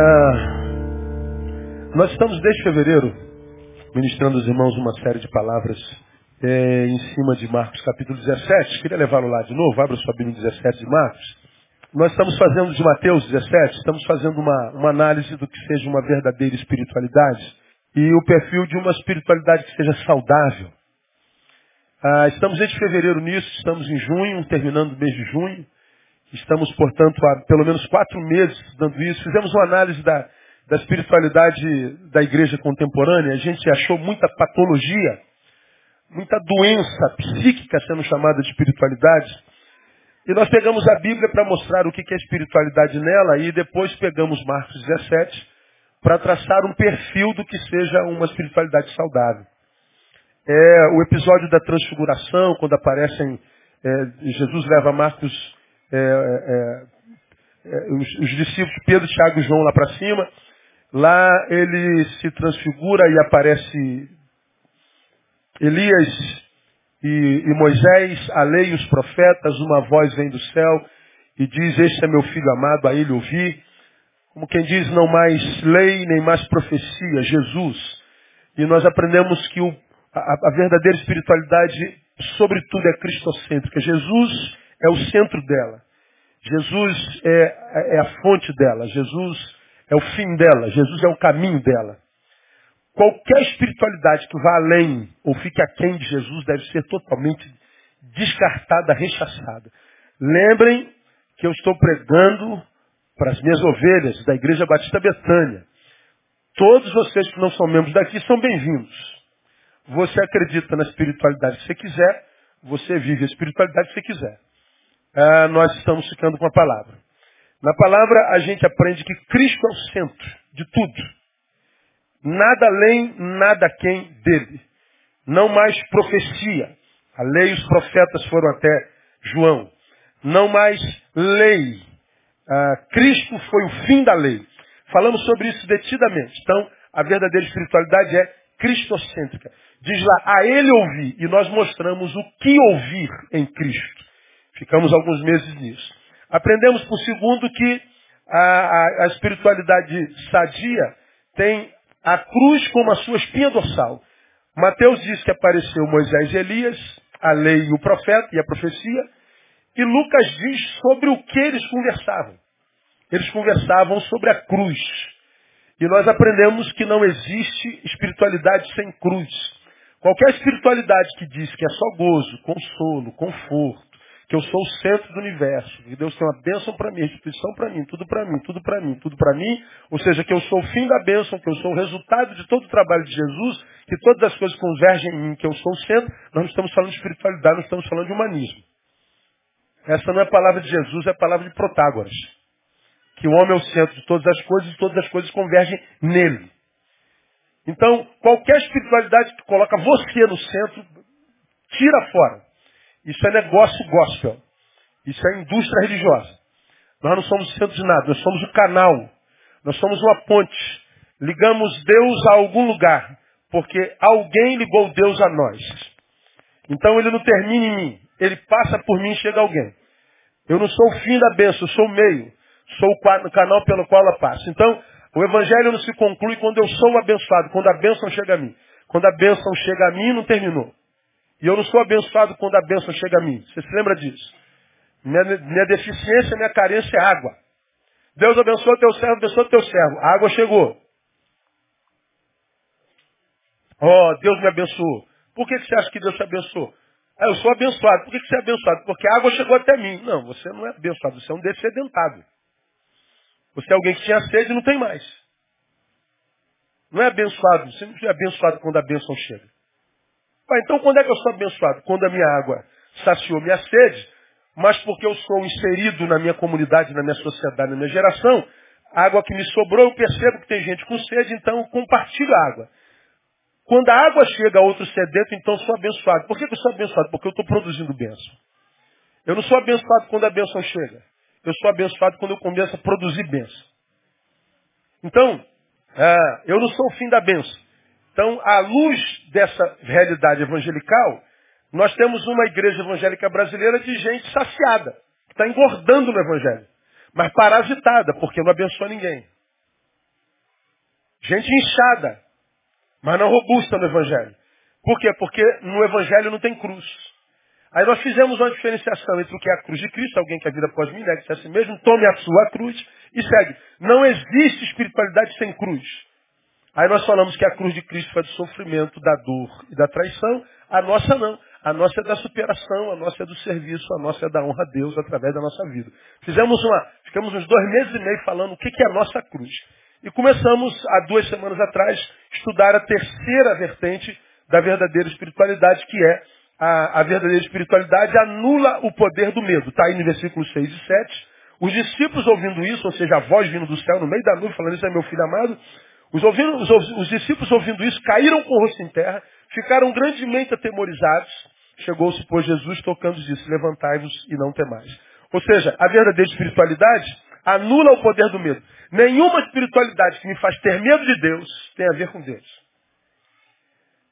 Ah, nós estamos desde fevereiro ministrando aos irmãos uma série de palavras é, em cima de Marcos capítulo 17. Queria levá-lo lá de novo, abra sua Bíblia 17 de Marcos. Nós estamos fazendo de Mateus 17, estamos fazendo uma, uma análise do que seja uma verdadeira espiritualidade e o perfil de uma espiritualidade que seja saudável. Ah, estamos desde fevereiro nisso, estamos em junho, terminando o mês de junho. Estamos, portanto, há pelo menos quatro meses dando isso. Fizemos uma análise da, da espiritualidade da igreja contemporânea. A gente achou muita patologia, muita doença psíquica sendo chamada de espiritualidade. E nós pegamos a Bíblia para mostrar o que é espiritualidade nela e depois pegamos Marcos 17 para traçar um perfil do que seja uma espiritualidade saudável. É o episódio da transfiguração, quando aparecem, é, Jesus leva Marcos é, é, é, os, os, discípulos Pedro, Tiago e João lá para cima. Lá ele se transfigura e aparece Elias e, e Moisés, a lei e os profetas, uma voz vem do céu e diz, este é meu filho amado, a ele ouvi. Como quem diz, não mais lei nem mais profecia, Jesus. E nós aprendemos que o, a, a verdadeira espiritualidade, sobretudo, é cristocêntrica. Jesus é o centro dela. Jesus é, é a fonte dela. Jesus é o fim dela. Jesus é o caminho dela. Qualquer espiritualidade que vá além ou fique aquém de Jesus deve ser totalmente descartada, rechaçada. Lembrem que eu estou pregando para as minhas ovelhas da Igreja Batista Betânia. Todos vocês que não são membros daqui são bem-vindos. Você acredita na espiritualidade que você quiser, você vive a espiritualidade que você quiser ah, nós estamos ficando com a palavra. Na palavra a gente aprende que Cristo é o centro de tudo. Nada além, nada quem dele. Não mais profecia. A lei e os profetas foram até João. Não mais lei. Ah, Cristo foi o fim da lei. Falamos sobre isso detidamente. Então, a verdadeira espiritualidade é cristocêntrica. Diz lá, a ele ouvir. E nós mostramos o que ouvir em Cristo. Ficamos alguns meses nisso. Aprendemos, por segundo, que a, a, a espiritualidade sadia tem a cruz como a sua espinha dorsal. Mateus diz que apareceu Moisés e Elias, a lei e o profeta e a profecia, e Lucas diz sobre o que eles conversavam. Eles conversavam sobre a cruz. E nós aprendemos que não existe espiritualidade sem cruz. Qualquer espiritualidade que diz que é só gozo, consolo, conforto, que eu sou o centro do universo, que Deus tem uma bênção para mim, instituição para mim, tudo para mim, tudo para mim, tudo para mim, ou seja, que eu sou o fim da bênção, que eu sou o resultado de todo o trabalho de Jesus, que todas as coisas convergem em mim, que eu sou o centro, nós não estamos falando de espiritualidade, nós estamos falando de humanismo. Essa não é a palavra de Jesus, é a palavra de Protágoras. Que o homem é o centro de todas as coisas e todas as coisas convergem nele. Então, qualquer espiritualidade que coloca você no centro, tira fora. Isso é negócio gospel. Isso é indústria religiosa. Nós não somos o centro de nada, nós somos o canal. Nós somos uma ponte. Ligamos Deus a algum lugar, porque alguém ligou Deus a nós. Então ele não termina em mim, ele passa por mim e chega alguém. Eu não sou o fim da bênção, eu sou o meio. Sou o canal pelo qual ela passa. Então, o evangelho não se conclui quando eu sou abençoado, quando a bênção chega a mim. Quando a bênção chega a mim, não terminou. E eu não sou abençoado quando a bênção chega a mim. Você se lembra disso? Minha, minha deficiência, minha carência é água. Deus abençoa teu servo, abençoa teu servo. A água chegou. Oh, Deus me abençoou. Por que, você acha que Deus te abençoou? Ah, eu sou abençoado. Por que, que você é abençoado? Porque a água chegou até mim. Não, você não é abençoado, você é um descedentado. Você é alguém que tinha sede e não tem mais. Não é abençoado. Você não é abençoado quando a bênção chega. Ah, então quando é que eu sou abençoado? Quando a minha água saciou minha sede, mas porque eu sou inserido na minha comunidade, na minha sociedade, na minha geração, a água que me sobrou, eu percebo que tem gente com sede, então eu compartilho a água. Quando a água chega a outro sedento, então eu sou abençoado. Por que eu sou abençoado? Porque eu estou produzindo bênção. Eu não sou abençoado quando a bênção chega. Eu sou abençoado quando eu começo a produzir bênção. Então, ah, eu não sou o fim da bênção. Então, à luz dessa realidade evangelical, nós temos uma igreja evangélica brasileira de gente saciada, que está engordando no evangelho, mas parasitada, porque não abençoa ninguém. Gente inchada, mas não robusta no Evangelho. Por quê? Porque no Evangelho não tem cruz. Aí nós fizemos uma diferenciação entre o que é a cruz de Cristo, alguém que a vida após mim, negue-se a si mesmo, tome a sua cruz e segue. Não existe espiritualidade sem cruz. Aí nós falamos que a cruz de Cristo foi do sofrimento, da dor e da traição. A nossa não. A nossa é da superação, a nossa é do serviço, a nossa é da honra a Deus através da nossa vida. Fizemos uma, ficamos uns dois meses e meio falando o que é a nossa cruz. E começamos, há duas semanas atrás, estudar a terceira vertente da verdadeira espiritualidade, que é a, a verdadeira espiritualidade anula o poder do medo. Está aí no versículo 6 e 7. Os discípulos ouvindo isso, ou seja, a voz vindo do céu no meio da nuvem, falando isso é meu filho amado, os, ouvindo, os, os discípulos ouvindo isso, caíram com o rosto em terra, ficaram grandemente atemorizados. Chegou-se, pois, Jesus tocando disse, levantai-vos e não temais. Ou seja, a verdadeira espiritualidade anula o poder do medo. Nenhuma espiritualidade que me faz ter medo de Deus tem a ver com Deus.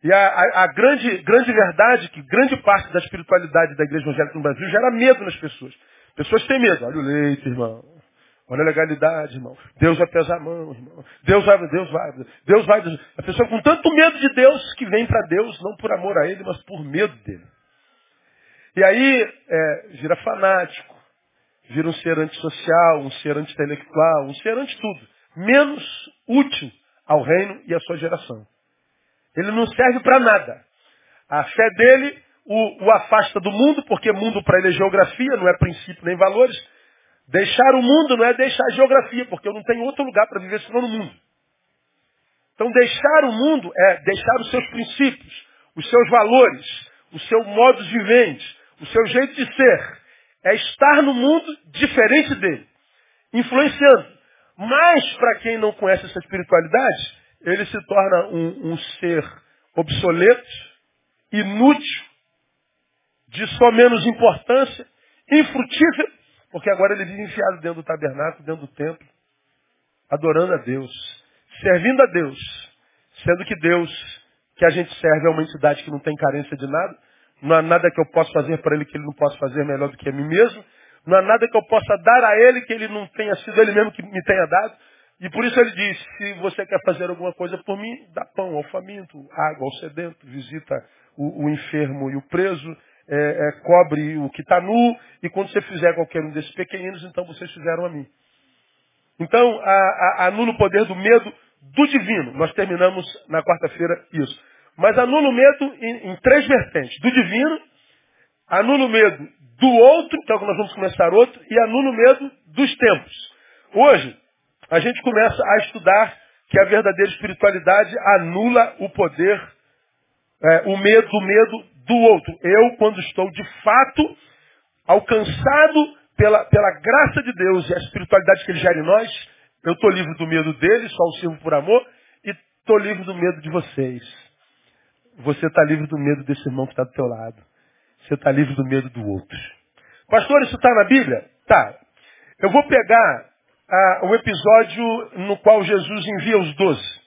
E a, a, a grande, grande verdade que grande parte da espiritualidade da igreja evangélica no Brasil gera medo nas pessoas. Pessoas têm medo. Olha o leite, irmão. Olha a legalidade, irmão. Deus vai pesar a mão, irmão. Deus vai, Deus vai, Deus vai. A pessoa com tanto medo de Deus que vem para Deus, não por amor a Ele, mas por medo dele. E aí, é, vira fanático, vira um ser antissocial, um ser anti-intelectual, um ser anti-tudo. Menos útil ao reino e à sua geração. Ele não serve para nada. A fé dele o, o, afasta do mundo, porque mundo para ele é geografia, não é princípio nem valores. Deixar o mundo não é deixar a geografia, porque eu não tenho outro lugar para viver senão no mundo. Então deixar o mundo é deixar os seus princípios, os seus valores, o seu modo de viver, o seu jeito de ser. É estar no mundo diferente dele, influenciando. Mas para quem não conhece essa espiritualidade, ele se torna um, um ser obsoleto, inútil, de só menos importância, infrutífero, porque agora ele vive enfiado dentro do tabernáculo, dentro do templo, adorando a Deus, servindo a Deus, sendo que Deus que a gente serve é uma entidade que não tem carência de nada, não há nada que eu possa fazer para ele que ele não possa fazer melhor do que a mim mesmo, não há nada que eu possa dar a ele que ele não tenha sido ele mesmo que me tenha dado. E por isso ele diz, se você quer fazer alguma coisa por mim, dá pão ao faminto, água ao sedento, visita o, o enfermo e o preso, é, é, cobre o que está nu, e quando você fizer qualquer um desses pequeninos, então vocês fizeram a mim. Então, anula o poder do medo do divino. Nós terminamos na quarta-feira isso. Mas anula o medo em, em três vertentes. Do divino, anula o medo do outro, então nós vamos começar outro, e anula o medo dos tempos. Hoje, a gente começa a estudar que a verdadeira espiritualidade anula o poder, é, o medo, o medo do outro. Eu, quando estou de fato alcançado pela, pela graça de Deus e a espiritualidade que Ele gera em nós, eu estou livre do medo dele, só o sirvo por amor, e estou livre do medo de vocês. Você está livre do medo desse irmão que está do teu lado. Você está livre do medo do outro. Pastor, isso está na Bíblia? Tá. Eu vou pegar ah, o episódio no qual Jesus envia os doze.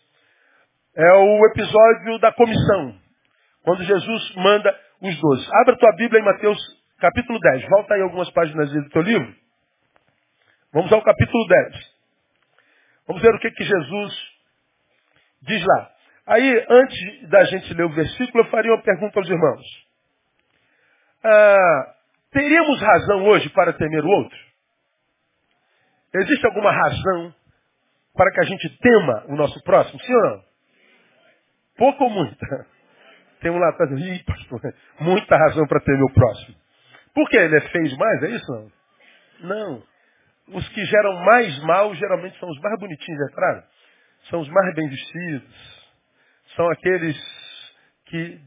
É o episódio da comissão. Quando Jesus manda os doze. Abra tua Bíblia em Mateus capítulo 10. Volta aí algumas páginas do teu livro. Vamos ao capítulo 10. Vamos ver o que, que Jesus diz lá. Aí, antes da gente ler o versículo, eu faria uma pergunta aos irmãos. Ah, teríamos razão hoje para temer o outro? Existe alguma razão para que a gente tema o nosso próximo? Sim ou não? Pouco ou muita? Tem um lá atrás, ih, pastor, muita razão para temer o próximo. Por que ele é demais? É isso não? Não. Os que geram mais mal geralmente são os mais bonitinhos, é claro? São os mais bem vestidos. São aqueles que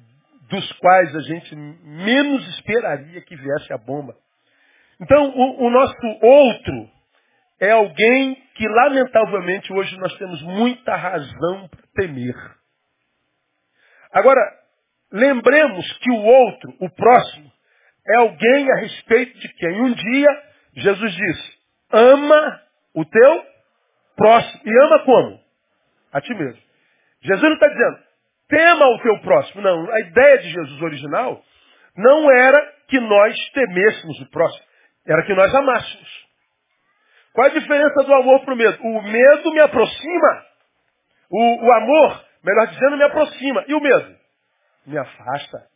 dos quais a gente menos esperaria que viesse a bomba. Então, o, o nosso outro é alguém que, lamentavelmente, hoje nós temos muita razão para temer. Agora, lembremos que o outro, o próximo, é alguém a respeito de quem um dia Jesus disse: ama o teu próximo. E ama como? A ti mesmo. Jesus não está dizendo, tema o teu próximo. Não, a ideia de Jesus original não era que nós temêssemos o próximo, era que nós amássemos. Qual a diferença do amor para o medo? O medo me aproxima. O, o amor, melhor dizendo, me aproxima. E o medo? Me afasta.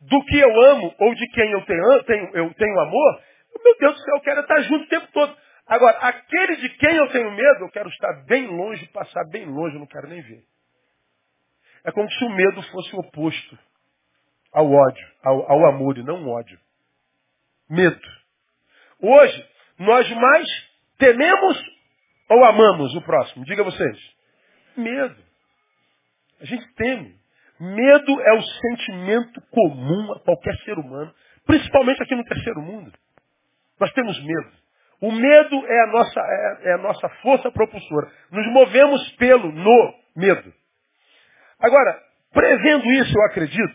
Do que eu amo ou de quem eu tenho, tenho, eu tenho amor, meu Deus do céu, eu quero estar junto o tempo todo. Agora, aquele de quem eu tenho medo, eu quero estar bem longe, passar bem longe, eu não quero nem ver. É como se o medo fosse o oposto ao ódio, ao, ao amor e não o ódio. Medo. Hoje, nós mais tememos ou amamos o próximo? Diga vocês. Medo. A gente teme. Medo é o sentimento comum a qualquer ser humano, principalmente aqui no terceiro mundo. Nós temos medo. O medo é a nossa, é, é a nossa força propulsora. Nos movemos pelo, no medo. Agora, prevendo isso, eu acredito,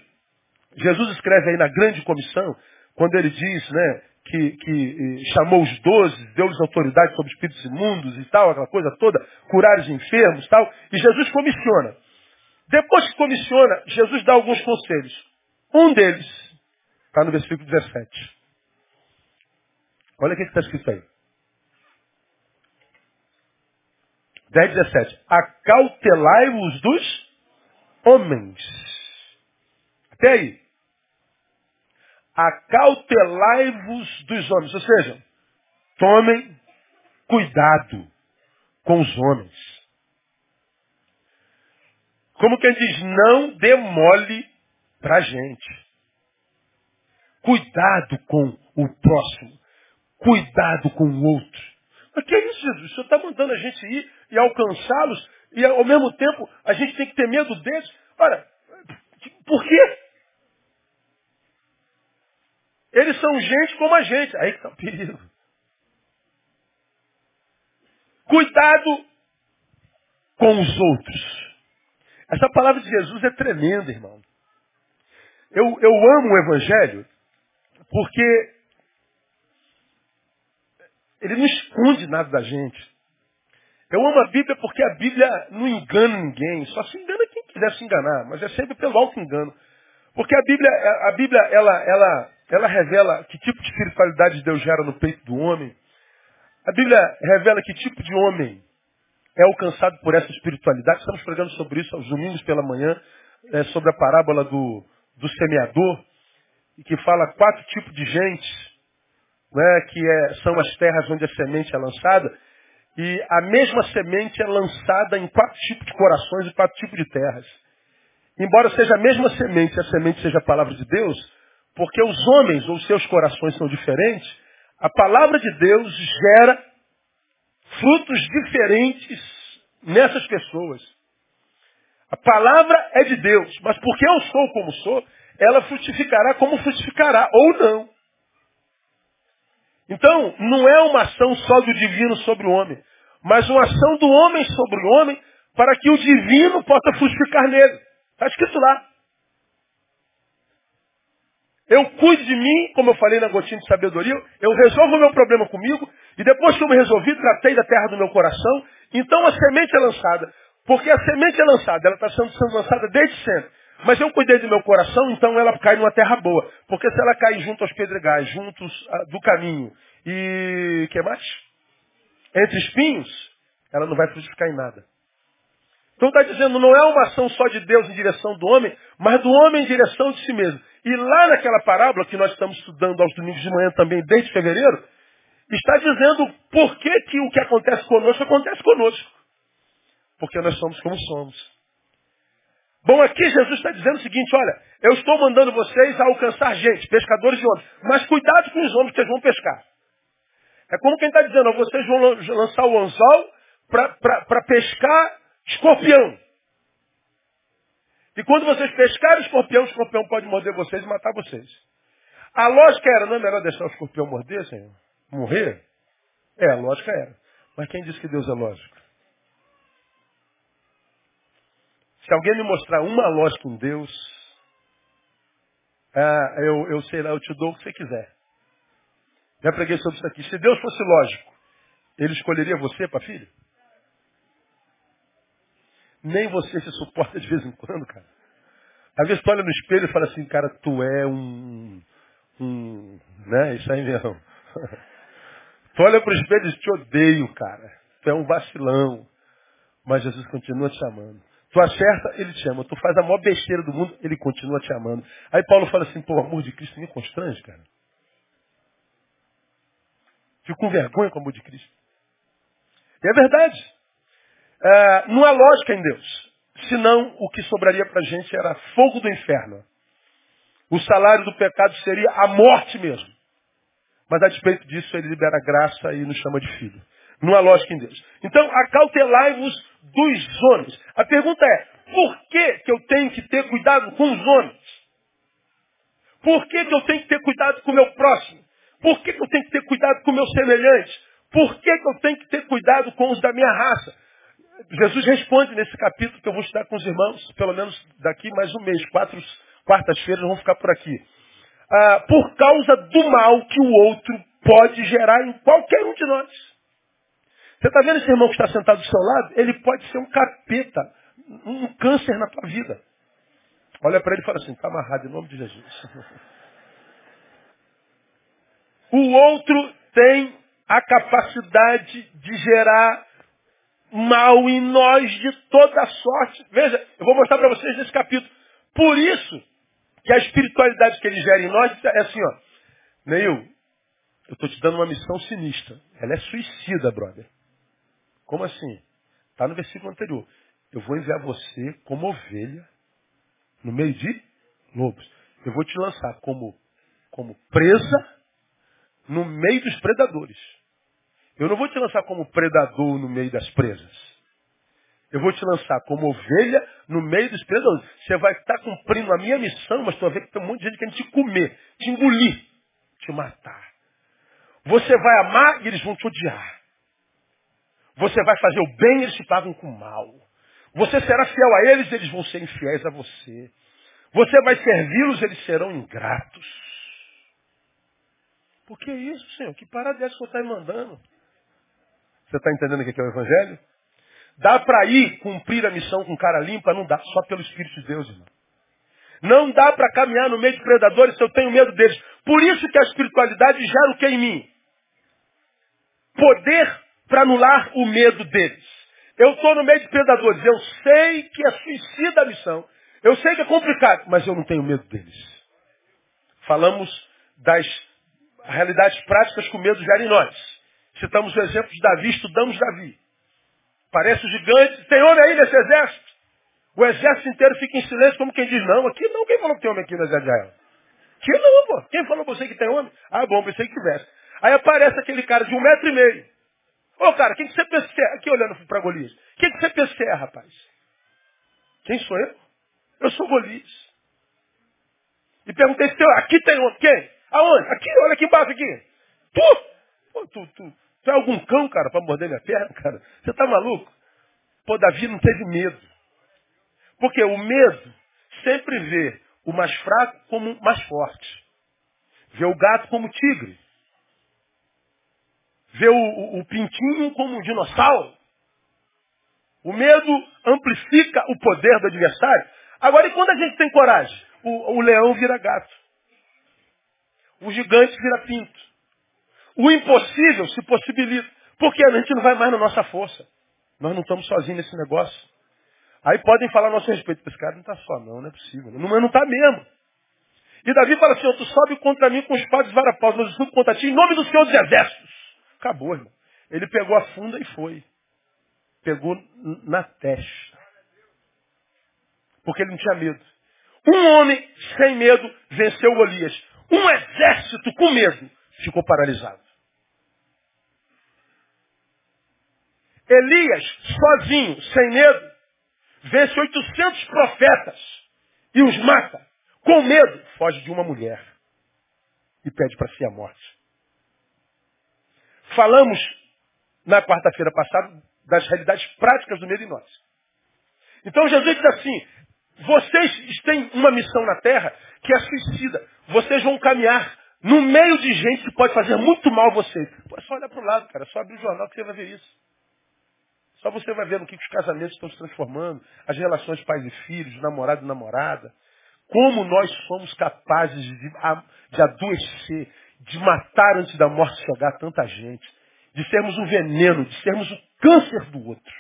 Jesus escreve aí na grande comissão, quando ele diz né, que, que chamou os doze, deu-lhes autoridade sobre espíritos imundos e tal, aquela coisa toda, curar os enfermos e tal, e Jesus comissiona. Depois que comissiona, Jesus dá alguns conselhos. Um deles está no versículo 17. Olha o que está escrito aí. 10, 17. Acautelai-vos dos homens. Até aí. Acautelai-vos dos homens. Ou seja, tomem cuidado com os homens. Como quem diz, não demole para a gente. Cuidado com o próximo. Cuidado com o outro. Mas que é isso, Jesus? O Senhor está mandando a gente ir e alcançá-los e ao mesmo tempo a gente tem que ter medo deles. Ora, por quê? Eles são gente como a gente. Aí que está o perigo. Cuidado com os outros. Essa palavra de Jesus é tremenda, irmão. Eu, eu amo o Evangelho porque ele não esconde nada da gente. Eu amo a Bíblia porque a Bíblia não engana ninguém. Só se engana quem quiser se enganar, mas é sempre pelo alto engano. Porque a Bíblia, a Bíblia ela, ela, ela revela que tipo de espiritualidade Deus gera no peito do homem. A Bíblia revela que tipo de homem é alcançado por essa espiritualidade. Estamos pregando sobre isso aos domingos pela manhã, é, sobre a parábola do, do semeador, que fala quatro tipos de gente, né, que é, são as terras onde a semente é lançada, e a mesma semente é lançada em quatro tipos de corações e quatro tipos de terras. Embora seja a mesma semente, a semente seja a palavra de Deus, porque os homens ou seus corações são diferentes, a palavra de Deus gera frutos diferentes nessas pessoas. A palavra é de Deus, mas porque eu sou como sou, ela frutificará como frutificará, ou não. Então, não é uma ação só do divino sobre o homem, mas uma ação do homem sobre o homem para que o divino possa frutificar nele. Está escrito lá. Eu cuido de mim, como eu falei na gotinha de sabedoria, eu resolvo o meu problema comigo, e depois que eu me resolvi, tratei da terra do meu coração, então a semente é lançada. Porque a semente é lançada, ela está sendo, sendo lançada desde sempre. Mas eu cuidei do meu coração, então ela cai numa terra boa. Porque se ela cair junto aos pedregais, juntos ah, do caminho, e que mais? Entre espinhos, ela não vai frutificar em nada. Então está dizendo, não é uma ação só de Deus em direção do homem, mas do homem em direção de si mesmo. E lá naquela parábola que nós estamos estudando aos domingos de manhã também, desde fevereiro, está dizendo por que, que o que acontece conosco acontece conosco. Porque nós somos como somos. Bom, aqui Jesus está dizendo o seguinte, olha, eu estou mandando vocês alcançar gente, pescadores de homens, mas cuidado com os homens que vão pescar. É como quem está dizendo, vocês vão lançar o anzol para pescar escorpião. E quando vocês pescarem o escorpião, o escorpião pode morder vocês e matar vocês. A lógica era, não é melhor deixar o escorpião morder, Senhor? Morrer? É, a lógica era. Mas quem disse que Deus é lógico? Se alguém me mostrar uma lógica em Deus, ah, eu, eu sei lá, eu te dou o que você quiser. Já preguei sobre isso aqui. Se Deus fosse lógico, ele escolheria você para filho? Nem você se suporta de vez em quando, cara. Às vezes tu olha no espelho e fala assim, cara, tu é um. um né? Isso aí mesmo. tu olha pro espelho e diz, te odeio, cara. Tu é um vacilão. Mas Jesus continua te amando. Tu acerta, ele te ama. Tu faz a maior besteira do mundo, ele continua te amando. Aí Paulo fala assim, pô, o amor de Cristo me constrange, cara. Fico com vergonha com o amor de Cristo. E é verdade. É, não há lógica em Deus. Senão, o que sobraria para a gente era fogo do inferno. O salário do pecado seria a morte mesmo. Mas a despeito disso, ele libera graça e nos chama de filho. Não há lógica em Deus. Então, acautelai-vos dos homens. A pergunta é, por que, que eu tenho que ter cuidado com os homens? Por que, que eu tenho que ter cuidado com o meu próximo? Por que, que eu tenho que ter cuidado com o meu semelhante? Por que, que eu tenho que ter cuidado com os da minha raça? Jesus responde nesse capítulo que eu vou estudar com os irmãos, pelo menos daqui mais um mês, quatro quartas-feiras vão ficar por aqui. Ah, por causa do mal que o outro pode gerar em qualquer um de nós. Você está vendo esse irmão que está sentado do seu lado? Ele pode ser um capeta, um câncer na tua vida. Olha para ele e fala assim, está amarrado em nome de Jesus. O outro tem a capacidade de gerar mal em nós de toda sorte. Veja, eu vou mostrar para vocês nesse capítulo. Por isso que a espiritualidade que ele gera em nós é assim, ó. Neil, eu estou te dando uma missão sinistra. Ela é suicida, brother. Como assim? Está no versículo anterior. Eu vou enviar você como ovelha no meio de lobos. Eu vou te lançar como, como presa no meio dos predadores. Eu não vou te lançar como predador no meio das presas. Eu vou te lançar como ovelha no meio dos predadores. Você vai estar cumprindo a minha missão, mas tu vai ver que tem um monte de gente querendo te comer, te engolir, te matar. Você vai amar e eles vão te odiar. Você vai fazer o bem e eles te pagam com o mal. Você será fiel a eles e eles vão ser infiéis a você. Você vai servi-los eles serão ingratos. Por que isso, Senhor? Que parada é essa que você está me mandando? Você está entendendo o que é o Evangelho? Dá para ir cumprir a missão com cara limpa? Não dá, só pelo Espírito de Deus, irmão. Não dá para caminhar no meio de predadores se eu tenho medo deles. Por isso que a espiritualidade gera o que em mim? Poder para anular o medo deles. Eu estou no meio de predadores. Eu sei que é suicida a missão. Eu sei que é complicado, mas eu não tenho medo deles. Falamos das realidades práticas que o medo gera em nós. Citamos o exemplo de Davi, estudamos Davi. Parece um gigante. Tem homem aí nesse exército? O exército inteiro fica em silêncio, como quem diz, não, aqui não. Quem falou que tem homem aqui no exército de Israel? Aqui não, pô. Quem falou você que tem homem? Ah, bom, pensei que tivesse. Aí aparece aquele cara de um metro e meio. Ô, cara, quem que você pensa que é? Aqui olhando para Golias. Quem que você pensa que é, rapaz? Quem sou eu? Eu sou Golias. E perguntei se tem Aqui tem homem. Quem? Aonde? Aqui, olha aqui embaixo aqui. Tu? Pô, tu, tu, tu é algum cão, cara, para morder minha perna, cara? Você tá maluco? Pô, Davi não teve medo. Porque o medo sempre vê o mais fraco como mais forte. Vê o gato como tigre. Vê o, o, o pintinho como um dinossauro. O medo amplifica o poder do adversário. Agora, e quando a gente tem coragem? O, o leão vira gato. O gigante vira pinto. O impossível se possibilita. Porque a gente não vai mais na nossa força. Nós não estamos sozinhos nesse negócio. Aí podem falar a nosso respeito. Esse cara não está só, não, não é possível. Não, mas não está mesmo. E Davi fala assim, tu sobe contra mim com espadas e varapaus, mas eu subo contra ti em nome do Senhor dos Exércitos. Acabou, irmão. Ele pegou a funda e foi. Pegou na testa. Porque ele não tinha medo. Um homem sem medo venceu Golias. Um exército com medo ficou paralisado. Elias, sozinho, sem medo, vence 800 profetas e os mata. Com medo, foge de uma mulher e pede para si a morte. Falamos na quarta-feira passada das realidades práticas do medo em nós. Então Jesus diz assim, vocês têm uma missão na terra que é suicida. Vocês vão caminhar no meio de gente que pode fazer muito mal a vocês. Pô, é só olhar para o lado, cara. É só abrir o jornal que você vai ver isso. Só você vai ver no que os casamentos estão se transformando, as relações pais e filhos, namorado e namorada. Como nós somos capazes de, de adoecer, de matar antes da morte chegar tanta gente, de sermos um veneno, de sermos o câncer do outro.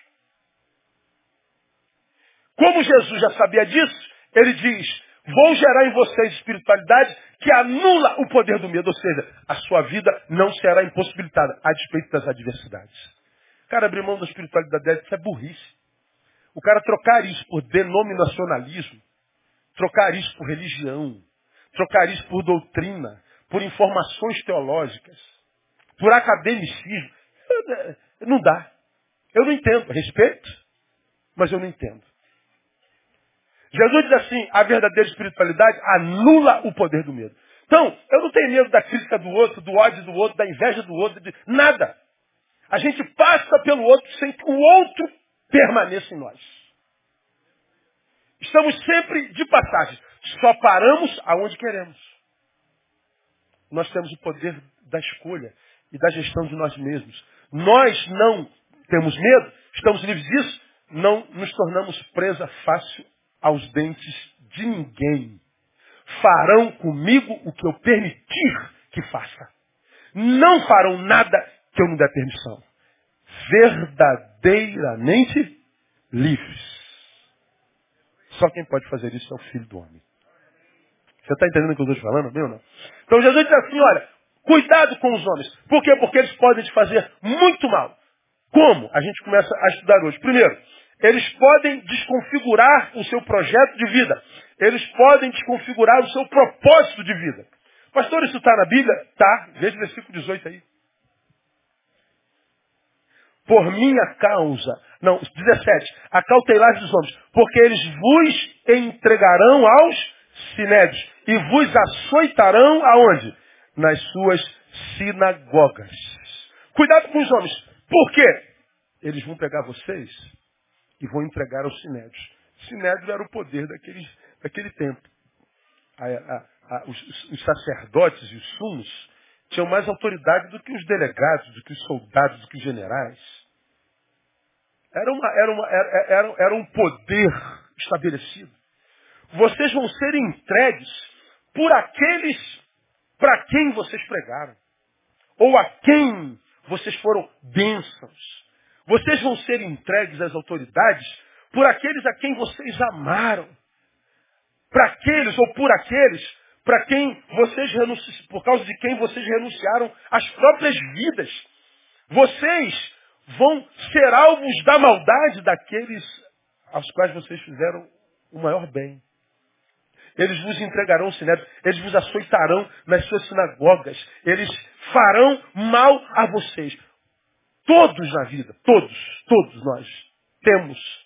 Como Jesus já sabia disso, ele diz, vou gerar em vocês espiritualidade que anula o poder do medo. Ou seja, a sua vida não será impossibilitada a despeito das adversidades. Cara, abrir mão da espiritualidade isso é burrice. O cara trocar isso por denominacionalismo, trocar isso por religião, trocar isso por doutrina, por informações teológicas, por academicismo, não dá. Eu não entendo. Respeito, mas eu não entendo. Jesus diz assim, a verdadeira espiritualidade anula o poder do medo. Então, eu não tenho medo da crítica do outro, do ódio do outro, da inveja do outro, de nada. A gente passa pelo outro sem que o outro permaneça em nós. Estamos sempre de passagem. Só paramos aonde queremos. Nós temos o poder da escolha e da gestão de nós mesmos. Nós não temos medo, estamos livres disso, não nos tornamos presa fácil aos dentes de ninguém. Farão comigo o que eu permitir que faça. Não farão nada que eu não der permissão. Verdadeiramente livres. Só quem pode fazer isso é o Filho do Homem. Você está entendendo o que eu estou te falando, meu não? Então Jesus diz assim, olha, cuidado com os homens. Por quê? Porque eles podem te fazer muito mal. Como? A gente começa a estudar hoje. Primeiro, eles podem desconfigurar o seu projeto de vida. Eles podem desconfigurar o seu propósito de vida. Pastor, isso está na Bíblia? Tá. Veja o versículo 18 aí. Por minha causa. Não, 17. Acautelais dos homens. Porque eles vos entregarão aos sinédrios. E vos açoitarão aonde? Nas suas sinagogas. Cuidado com os homens. Por quê? Eles vão pegar vocês e vão entregar aos sinédrios. Sinédrio era o poder daquele, daquele tempo. A, a, a, os, os, sacerdotes e os sumos tinham mais autoridade do que os delegados, do que os soldados, do que os generais. Era, uma, era, uma, era, era, era um poder estabelecido. Vocês vão ser entregues por aqueles para quem vocês pregaram. Ou a quem vocês foram bênçãos. Vocês vão ser entregues às autoridades por aqueles a quem vocês amaram. Para aqueles ou por aqueles para quem vocês por causa de quem vocês renunciaram às próprias vidas. Vocês vão ser alvos da maldade daqueles aos quais vocês fizeram o maior bem. Eles vos entregarão sinédrio, eles vos açoitarão nas suas sinagogas, eles farão mal a vocês. Todos na vida, todos, todos nós temos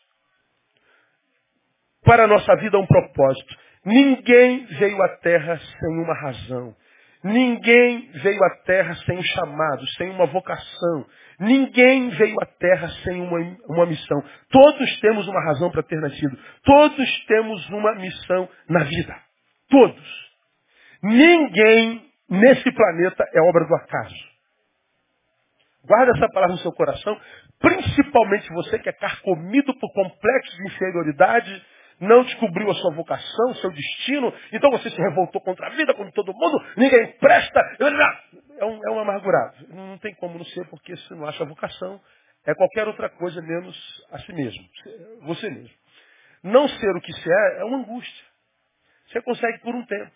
para a nossa vida um propósito. Ninguém veio à terra sem uma razão. Ninguém veio à terra sem um chamado, sem uma vocação. Ninguém veio à terra sem uma, uma missão. Todos temos uma razão para ter nascido. Todos temos uma missão na vida. Todos. Ninguém nesse planeta é obra do acaso. Guarda essa palavra no seu coração, principalmente você que é carcomido por complexos de inferioridade, não descobriu a sua vocação, seu destino, então você se revoltou contra a vida, contra todo mundo, ninguém presta. É um, é um amargurado. Não tem como não ser, porque você não acha a vocação. É qualquer outra coisa menos a si mesmo. Você mesmo. Não ser o que se é é uma angústia. Você consegue por um tempo.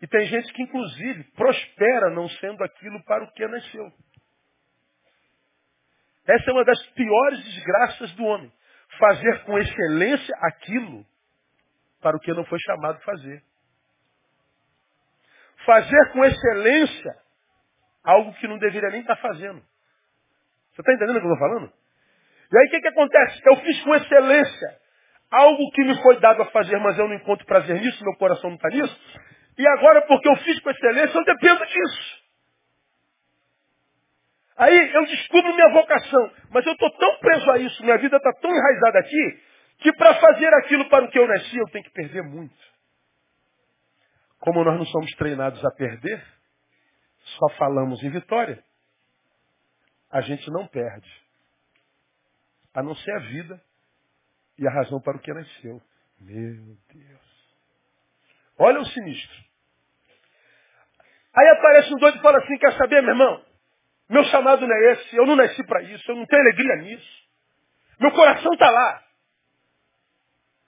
E tem gente que, inclusive, prospera não sendo aquilo para o que nasceu. Essa é uma das piores desgraças do homem. Fazer com excelência aquilo para o que não foi chamado fazer. Fazer com excelência algo que não deveria nem estar fazendo. Você está entendendo o que eu estou falando? E aí o que, que acontece? Eu fiz com excelência algo que me foi dado a fazer, mas eu não encontro prazer nisso, meu coração não está nisso. E agora, porque eu fiz com excelência, eu dependo disso. Aí eu descubro minha vocação, mas eu estou tão preso a isso, minha vida está tão enraizada aqui, que para fazer aquilo para o que eu nasci, eu tenho que perder muito. Como nós não somos treinados a perder, só falamos em vitória, a gente não perde. A não ser a vida e a razão para o que nasceu. Meu Deus. Olha o sinistro. Aí aparece um doido e fala assim, quer saber, meu irmão? Meu chamado não é esse, eu não nasci para isso, eu não tenho alegria nisso. Meu coração está lá.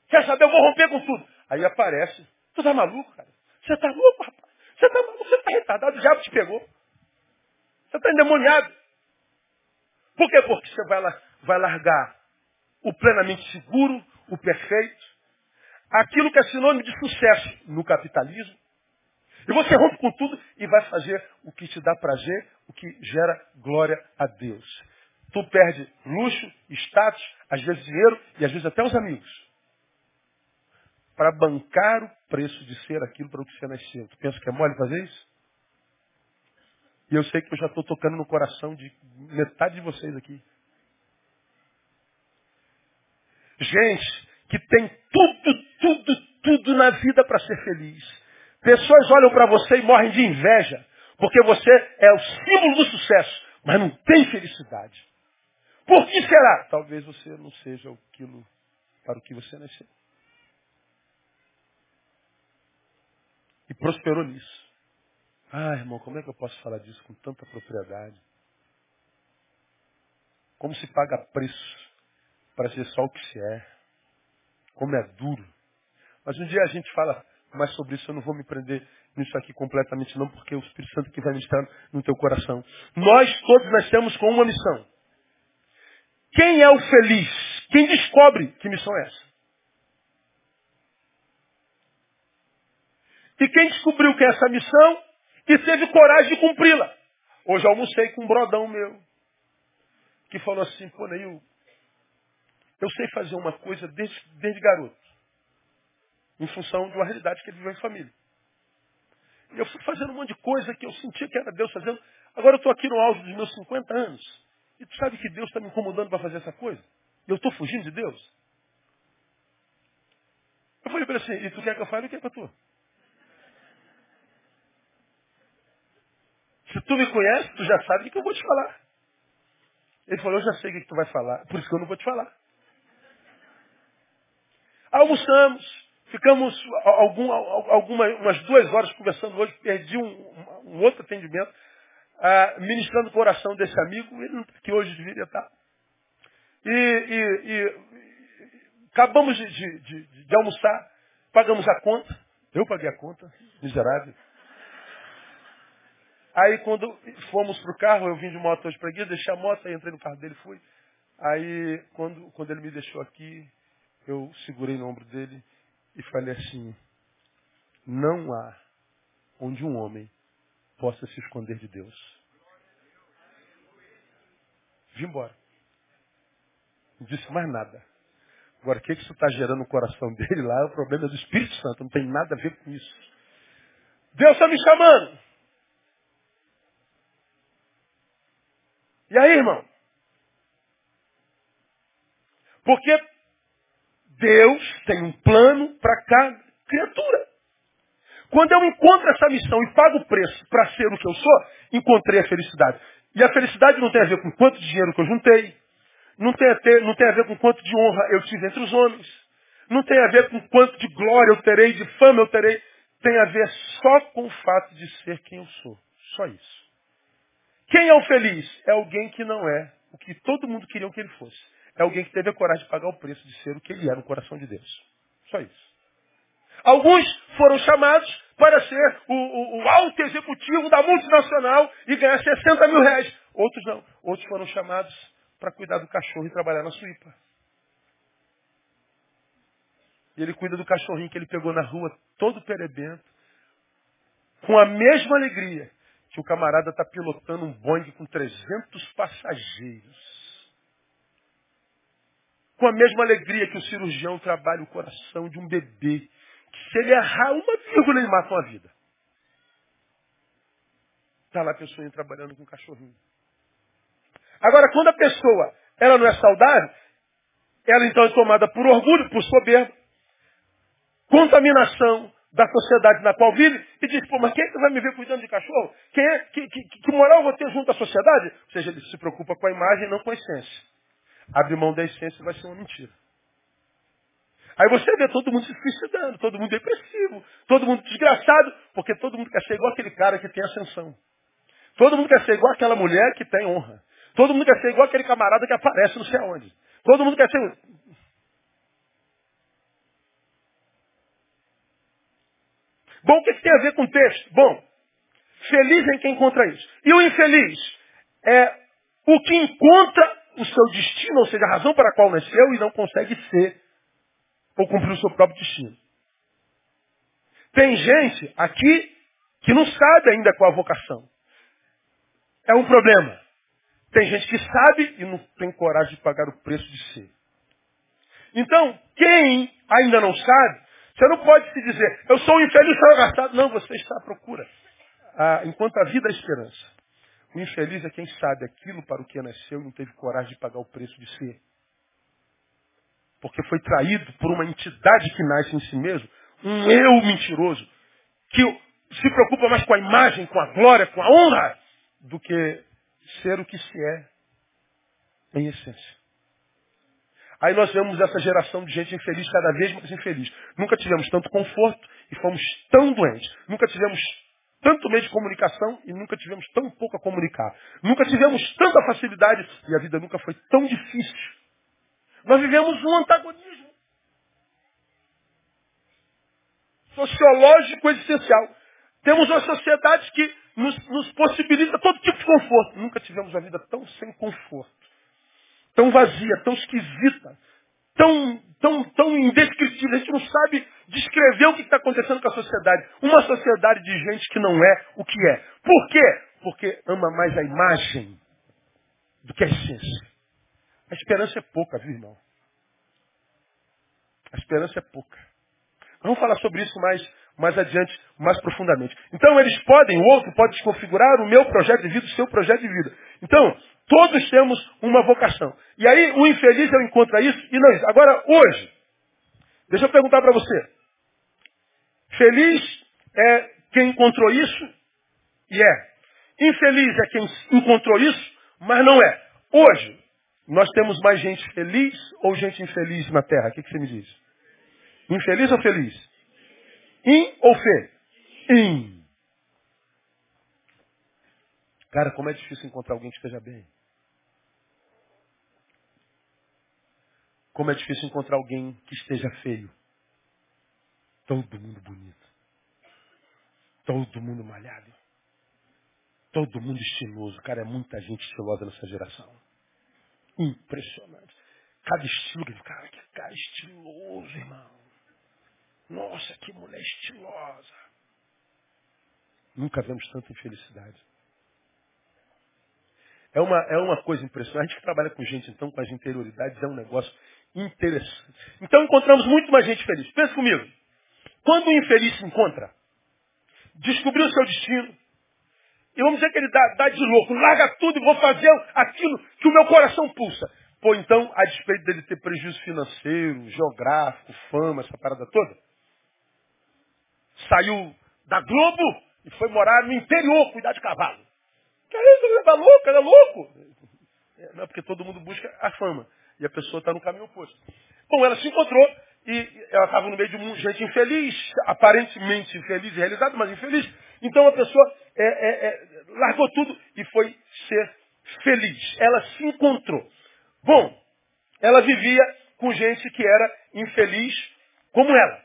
Quer saber? Eu vou romper com tudo. Aí aparece. Tu tá maluco, cara? Você tá louco, rapaz? Você tá maluco? Você tá retardado? O diabo te pegou. Você tá endemoniado. Por quê? Porque você vai, vai largar o plenamente seguro, o perfeito, aquilo que é sinônimo de sucesso no capitalismo, e você rompe com tudo e vai fazer o que te dá prazer, o que gera glória a Deus. Tu perde luxo, status, às vezes dinheiro e às vezes até os amigos. Para bancar o preço de ser aquilo para o que você nasceu. Tu pensa que é mole fazer isso? E eu sei que eu já estou tocando no coração de metade de vocês aqui. Gente que tem tudo, tudo, tudo na vida para ser feliz. Pessoas olham para você e morrem de inveja, porque você é o símbolo do sucesso, mas não tem felicidade. Por que será? Talvez você não seja aquilo para o que você nasceu. E prosperou nisso. Ah, irmão, como é que eu posso falar disso com tanta propriedade? Como se paga preço para ser só o que se é. Como é duro. Mas um dia a gente fala mais sobre isso, eu não vou me prender nisso aqui completamente não, porque é o Espírito Santo que vai ministrar no teu coração. Nós todos nascemos com uma missão. Quem é o feliz? Quem descobre que missão é essa? E quem descobriu que é essa missão e teve coragem de cumpri-la? Hoje eu almocei com um brodão meu, que falou assim, pô, Neil, eu sei fazer uma coisa desde, desde garoto em função de uma realidade que ele viveu em família. E eu fui fazendo um monte de coisa que eu sentia que era Deus fazendo. Agora eu estou aqui no auge dos meus 50 anos. E tu sabe que Deus está me incomodando para fazer essa coisa? Eu estou fugindo de Deus? Eu falei para ele assim, e tu quer que eu fale o que é para tu? Se tu me conhece, tu já sabe o que eu vou te falar. Ele falou, eu já sei o que tu vai falar, por isso que eu não vou te falar. Almoçamos, Ficamos algum, umas duas horas conversando hoje, perdi um, um outro atendimento, uh, ministrando o coração desse amigo, que hoje deveria estar. E, e, e acabamos de, de, de, de, almoçar, pagamos a conta, eu paguei a conta, miserável. Aí quando fomos para o carro, eu vim de moto hoje para aqui, deixei a moto, aí entrei no carro dele e fui. Aí quando, quando ele me deixou aqui, eu segurei no ombro dele e falei assim: não há onde um homem possa se esconder de Deus. Vim embora. Não disse mais nada. Agora, o que isso está gerando no coração dele lá? O problema é do Espírito Santo, não tem nada a ver com isso. Deus está me chamando. E aí, irmão? Porque Deus tem um plano para cada criatura. Quando eu encontro essa missão e pago o preço para ser o que eu sou, encontrei a felicidade. E a felicidade não tem a ver com quanto dinheiro que eu juntei, não tem a, ter, não tem a ver com quanto de honra eu tive entre os homens, não tem a ver com quanto de glória eu terei, de fama eu terei, tem a ver só com o fato de ser quem eu sou. Só isso. Quem é o feliz? É alguém que não é o que todo mundo queria que ele fosse é alguém que teve a coragem de pagar o preço de ser o que ele é no coração de Deus. Só isso. Alguns foram chamados para ser o, o, o alto executivo da multinacional e ganhar 60 mil reais. Outros não. Outros foram chamados para cuidar do cachorro e trabalhar na suípa. E ele cuida do cachorrinho que ele pegou na rua, todo perebento, com a mesma alegria que o camarada está pilotando um Boeing com 300 passageiros com a mesma alegria que o cirurgião trabalha o coração de um bebê. Que se ele errar uma vírgula, ele mata uma vida. Está lá a pessoa trabalhando com um cachorrinho. Agora, quando a pessoa ela não é saudável, ela então é tomada por orgulho, por soberba, contaminação da sociedade na qual vive, e diz, pô, mas quem é que vai me ver cuidando de cachorro? Quem é, que, que, que moral eu vou ter junto à sociedade? Ou seja, ele se preocupa com a imagem não com a essência. Abre mão da essência vai ser uma mentira. Aí você vê todo mundo se suicidando, todo mundo depressivo, todo mundo desgraçado, porque todo mundo quer ser igual aquele cara que tem ascensão. Todo mundo quer ser igual aquela mulher que tem honra. Todo mundo quer ser igual aquele camarada que aparece não sei aonde. Todo mundo quer ser. Bom, o que tem a ver com o texto? Bom, feliz é quem encontra isso. E o infeliz é o que encontra o seu destino, ou seja, a razão para a qual nasceu e não consegue ser ou cumprir o seu próprio destino. Tem gente aqui que não sabe ainda qual a vocação. É um problema. Tem gente que sabe e não tem coragem de pagar o preço de ser. Então, quem ainda não sabe, você não pode se dizer, eu sou um infeliz fracastado. Não, você está à procura. Ah, enquanto a vida é esperança. O infeliz é quem sabe aquilo para o que nasceu e não teve coragem de pagar o preço de ser. Porque foi traído por uma entidade que nasce em si mesmo, um eu mentiroso, que se preocupa mais com a imagem, com a glória, com a honra, do que ser o que se é em essência. Aí nós vemos essa geração de gente infeliz, cada vez mais infeliz. Nunca tivemos tanto conforto e fomos tão doentes. Nunca tivemos tanto meio de comunicação e nunca tivemos tão pouco a comunicar. Nunca tivemos tanta facilidade e a vida nunca foi tão difícil. Nós vivemos um antagonismo sociológico existencial. Temos uma sociedade que nos, nos possibilita todo tipo de conforto. Nunca tivemos uma vida tão sem conforto, tão vazia, tão esquisita, tão, tão, tão indescritível. A gente não sabe descrever o que está acontecendo com a sociedade. Uma sociedade de gente que não é o que é. Por quê? Porque ama mais a imagem do que a essência. A esperança é pouca, viu, irmão? A esperança é pouca. Vamos falar sobre isso mais, mais adiante, mais profundamente. Então eles podem, o outro pode desconfigurar o meu projeto de vida, o seu projeto de vida. Então, todos temos uma vocação. E aí o infeliz eu encontra isso e não isso. Agora, hoje, deixa eu perguntar para você. Feliz é quem encontrou isso e é. Infeliz é quem encontrou isso, mas não é. Hoje, nós temos mais gente feliz ou gente infeliz na Terra? O que, que você me diz? Infeliz ou feliz? In ou fe? In. Cara, como é difícil encontrar alguém que esteja bem. Como é difícil encontrar alguém que esteja feio. Todo mundo bonito. Todo mundo malhado. Todo mundo estiloso. Cara, é muita gente estilosa nessa geração. Impressionante. Cada estilo, cara, que cara estiloso, irmão. Nossa, que mulher estilosa. Nunca vemos tanta infelicidade. É uma, é uma coisa impressionante. A gente que trabalha com gente, então, com as interioridades, é um negócio interessante. Então encontramos muito mais gente feliz. Pensa comigo. Quando o infeliz se encontra, descobriu o seu destino, e vamos dizer que ele dá, dá de louco, larga tudo e vou fazer aquilo que o meu coração pulsa. Pô, então, a despeito dele ter prejuízo financeiro, geográfico, fama, essa parada toda, saiu da Globo e foi morar no interior, cuidar de cavalo. Que é isso? Ele é louco, ele é louco. É, não, porque todo mundo busca a fama. E a pessoa está no caminho oposto. Bom, ela se encontrou e ela estava no meio de gente infeliz, aparentemente infeliz e realizado, mas infeliz. Então a pessoa é, é, é, largou tudo e foi ser feliz. Ela se encontrou. Bom, ela vivia com gente que era infeliz como ela.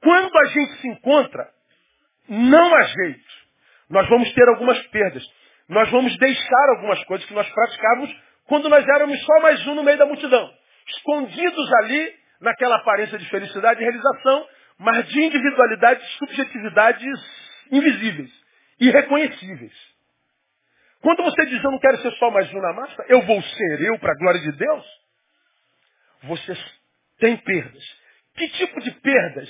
Quando a gente se encontra, não há jeito. Nós vamos ter algumas perdas. Nós vamos deixar algumas coisas que nós praticávamos quando nós éramos só mais um no meio da multidão. Escondidos ali, naquela aparência de felicidade e realização, mas de individualidades, subjetividades invisíveis, irreconhecíveis. Quando você diz, eu não quero ser só mais um na massa, eu vou ser eu para a glória de Deus, você tem perdas. Que tipo de perdas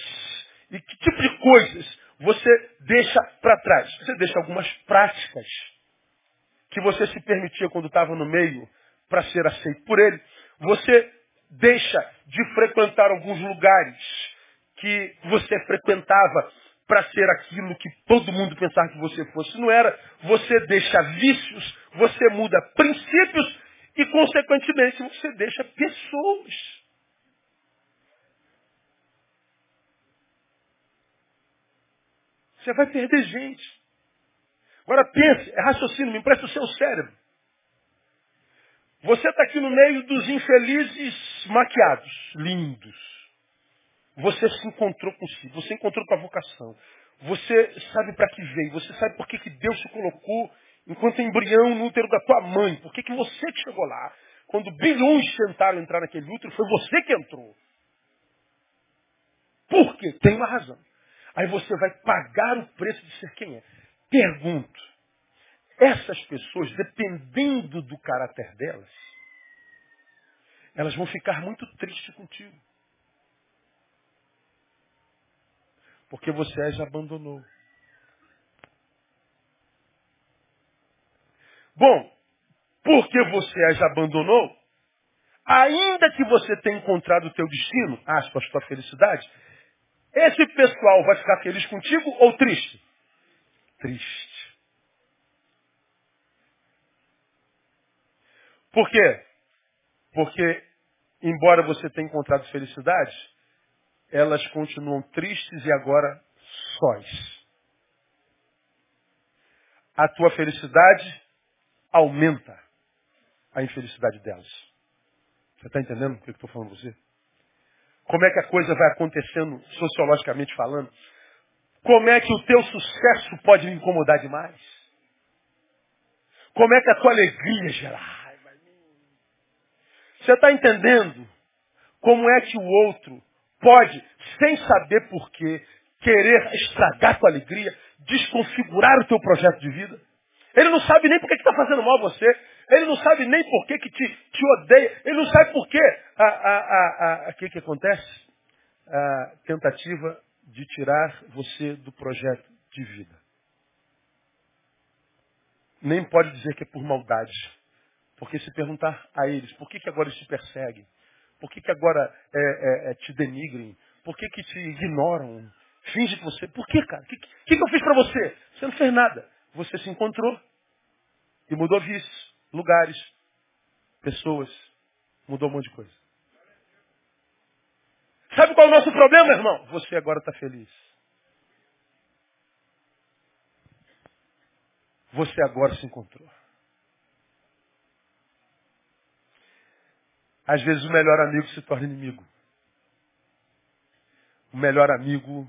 e que tipo de coisas você deixa para trás? Você deixa algumas práticas que você se permitia quando estava no meio para ser aceito por ele. Você deixa de frequentar alguns lugares que você frequentava para ser aquilo que todo mundo pensava que você fosse. Não era. Você deixa vícios, você muda princípios e, consequentemente, você deixa pessoas. Você vai perder gente. Agora pense, é raciocínio, me empresta o seu cérebro. Você está aqui no meio dos infelizes maquiados, lindos. Você se encontrou com si, você encontrou a vocação. Você sabe para que veio. Você sabe por que, que Deus te colocou enquanto embrião no útero da tua mãe. Por que, que você que chegou lá. Quando bilhões tentaram entrar naquele útero, foi você que entrou. Por quê? Tem uma razão. Aí você vai pagar o preço de ser quem é. Pergunto. Essas pessoas, dependendo do caráter delas, elas vão ficar muito tristes contigo. Porque você as abandonou. Bom, porque você as abandonou, ainda que você tenha encontrado o teu destino, aspas, tua felicidade, esse pessoal vai ficar feliz contigo ou triste? Triste. Por quê? Porque, embora você tenha encontrado felicidade, elas continuam tristes e agora sós. A tua felicidade aumenta a infelicidade delas. Você está entendendo o que eu estou falando com você? Como é que a coisa vai acontecendo sociologicamente falando? Como é que o teu sucesso pode me incomodar demais? Como é que a tua alegria gerar? Você está entendendo como é que o outro pode, sem saber porquê, querer estragar a tua alegria, desconfigurar o teu projeto de vida? Ele não sabe nem por que está fazendo mal a você. Ele não sabe nem por que, que te, te odeia. Ele não sabe por que, que acontece? A tentativa de tirar você do projeto de vida. Nem pode dizer que é por maldade. Porque se perguntar a eles, por que, que agora eles te perseguem? Por que, que agora é, é, é, te denigrem? Por que, que te ignoram? Finge que você. Por que, cara? O que, que, que eu fiz para você? Você não fez nada. Você se encontrou e mudou vícios, lugares, pessoas, mudou um monte de coisa. Sabe qual é o nosso problema, irmão? Você agora está feliz. Você agora se encontrou. Às vezes o melhor amigo se torna inimigo. O melhor amigo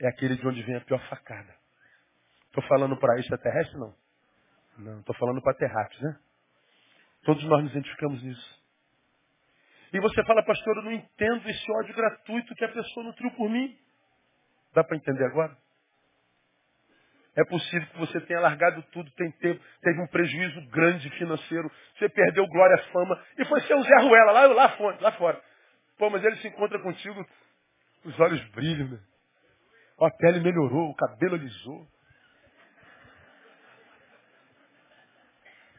é aquele de onde vem a pior facada. Estou falando para extraterrestre? Não. Não, estou falando para terráqueos, né? Todos nós nos identificamos nisso. E você fala, pastor, eu não entendo esse ódio gratuito que a pessoa nutriu por mim. Dá para entender agora? É possível que você tenha largado tudo, tem teve, teve um prejuízo grande financeiro, você perdeu glória, fama, e foi ser o Zé Ruela, lá, lá, fora, lá fora. Pô, mas ele se encontra contigo, os olhos brilham, né? a pele melhorou, o cabelo alisou.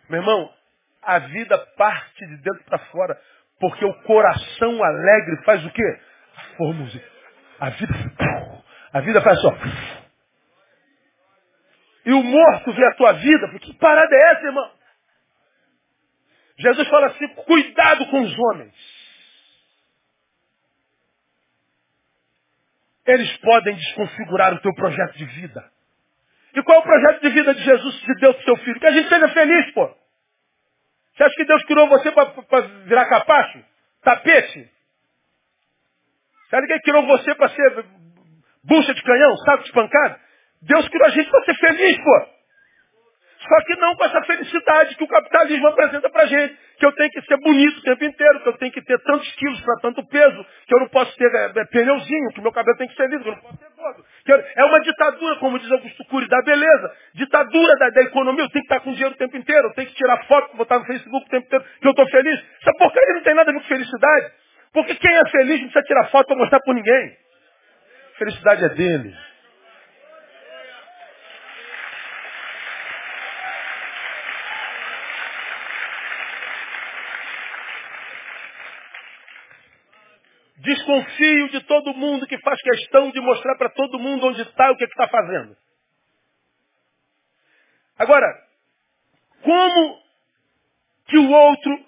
Meu irmão, a vida parte de dentro para fora, porque o coração alegre faz o quê? Fomos. A vida, a vida faz só. E o morto vê a tua vida, que parada é essa, irmão? Jesus fala assim, cuidado com os homens. Eles podem desconfigurar o teu projeto de vida. E qual é o projeto de vida de Jesus, de Deus, seu filho? Que a gente seja feliz, pô. Você acha que Deus criou você para virar capacho? Tapete? Você acha que Ele criou você para ser bucha de canhão, saco de pancada? Deus criou a gente para ser feliz, pô. Só que não com essa felicidade que o capitalismo apresenta pra gente. Que eu tenho que ser bonito o tempo inteiro, que eu tenho que ter tantos quilos para tanto peso, que eu não posso ter é, é, pneuzinho, que meu cabelo tem que ser liso, que eu não posso ter gordo. é uma ditadura, como diz Augusto Cury, da beleza. Ditadura da, da, economia, eu tenho que estar com dinheiro o tempo inteiro, eu tenho que tirar foto, botar no Facebook o tempo inteiro, que eu estou feliz. Essa porcaria não tem nada a ver com felicidade. Porque quem é feliz não precisa tirar foto para mostrar para ninguém. Felicidade é dele. Desconfio de todo mundo que faz questão de mostrar para todo mundo onde está e o que está fazendo. Agora, como que o outro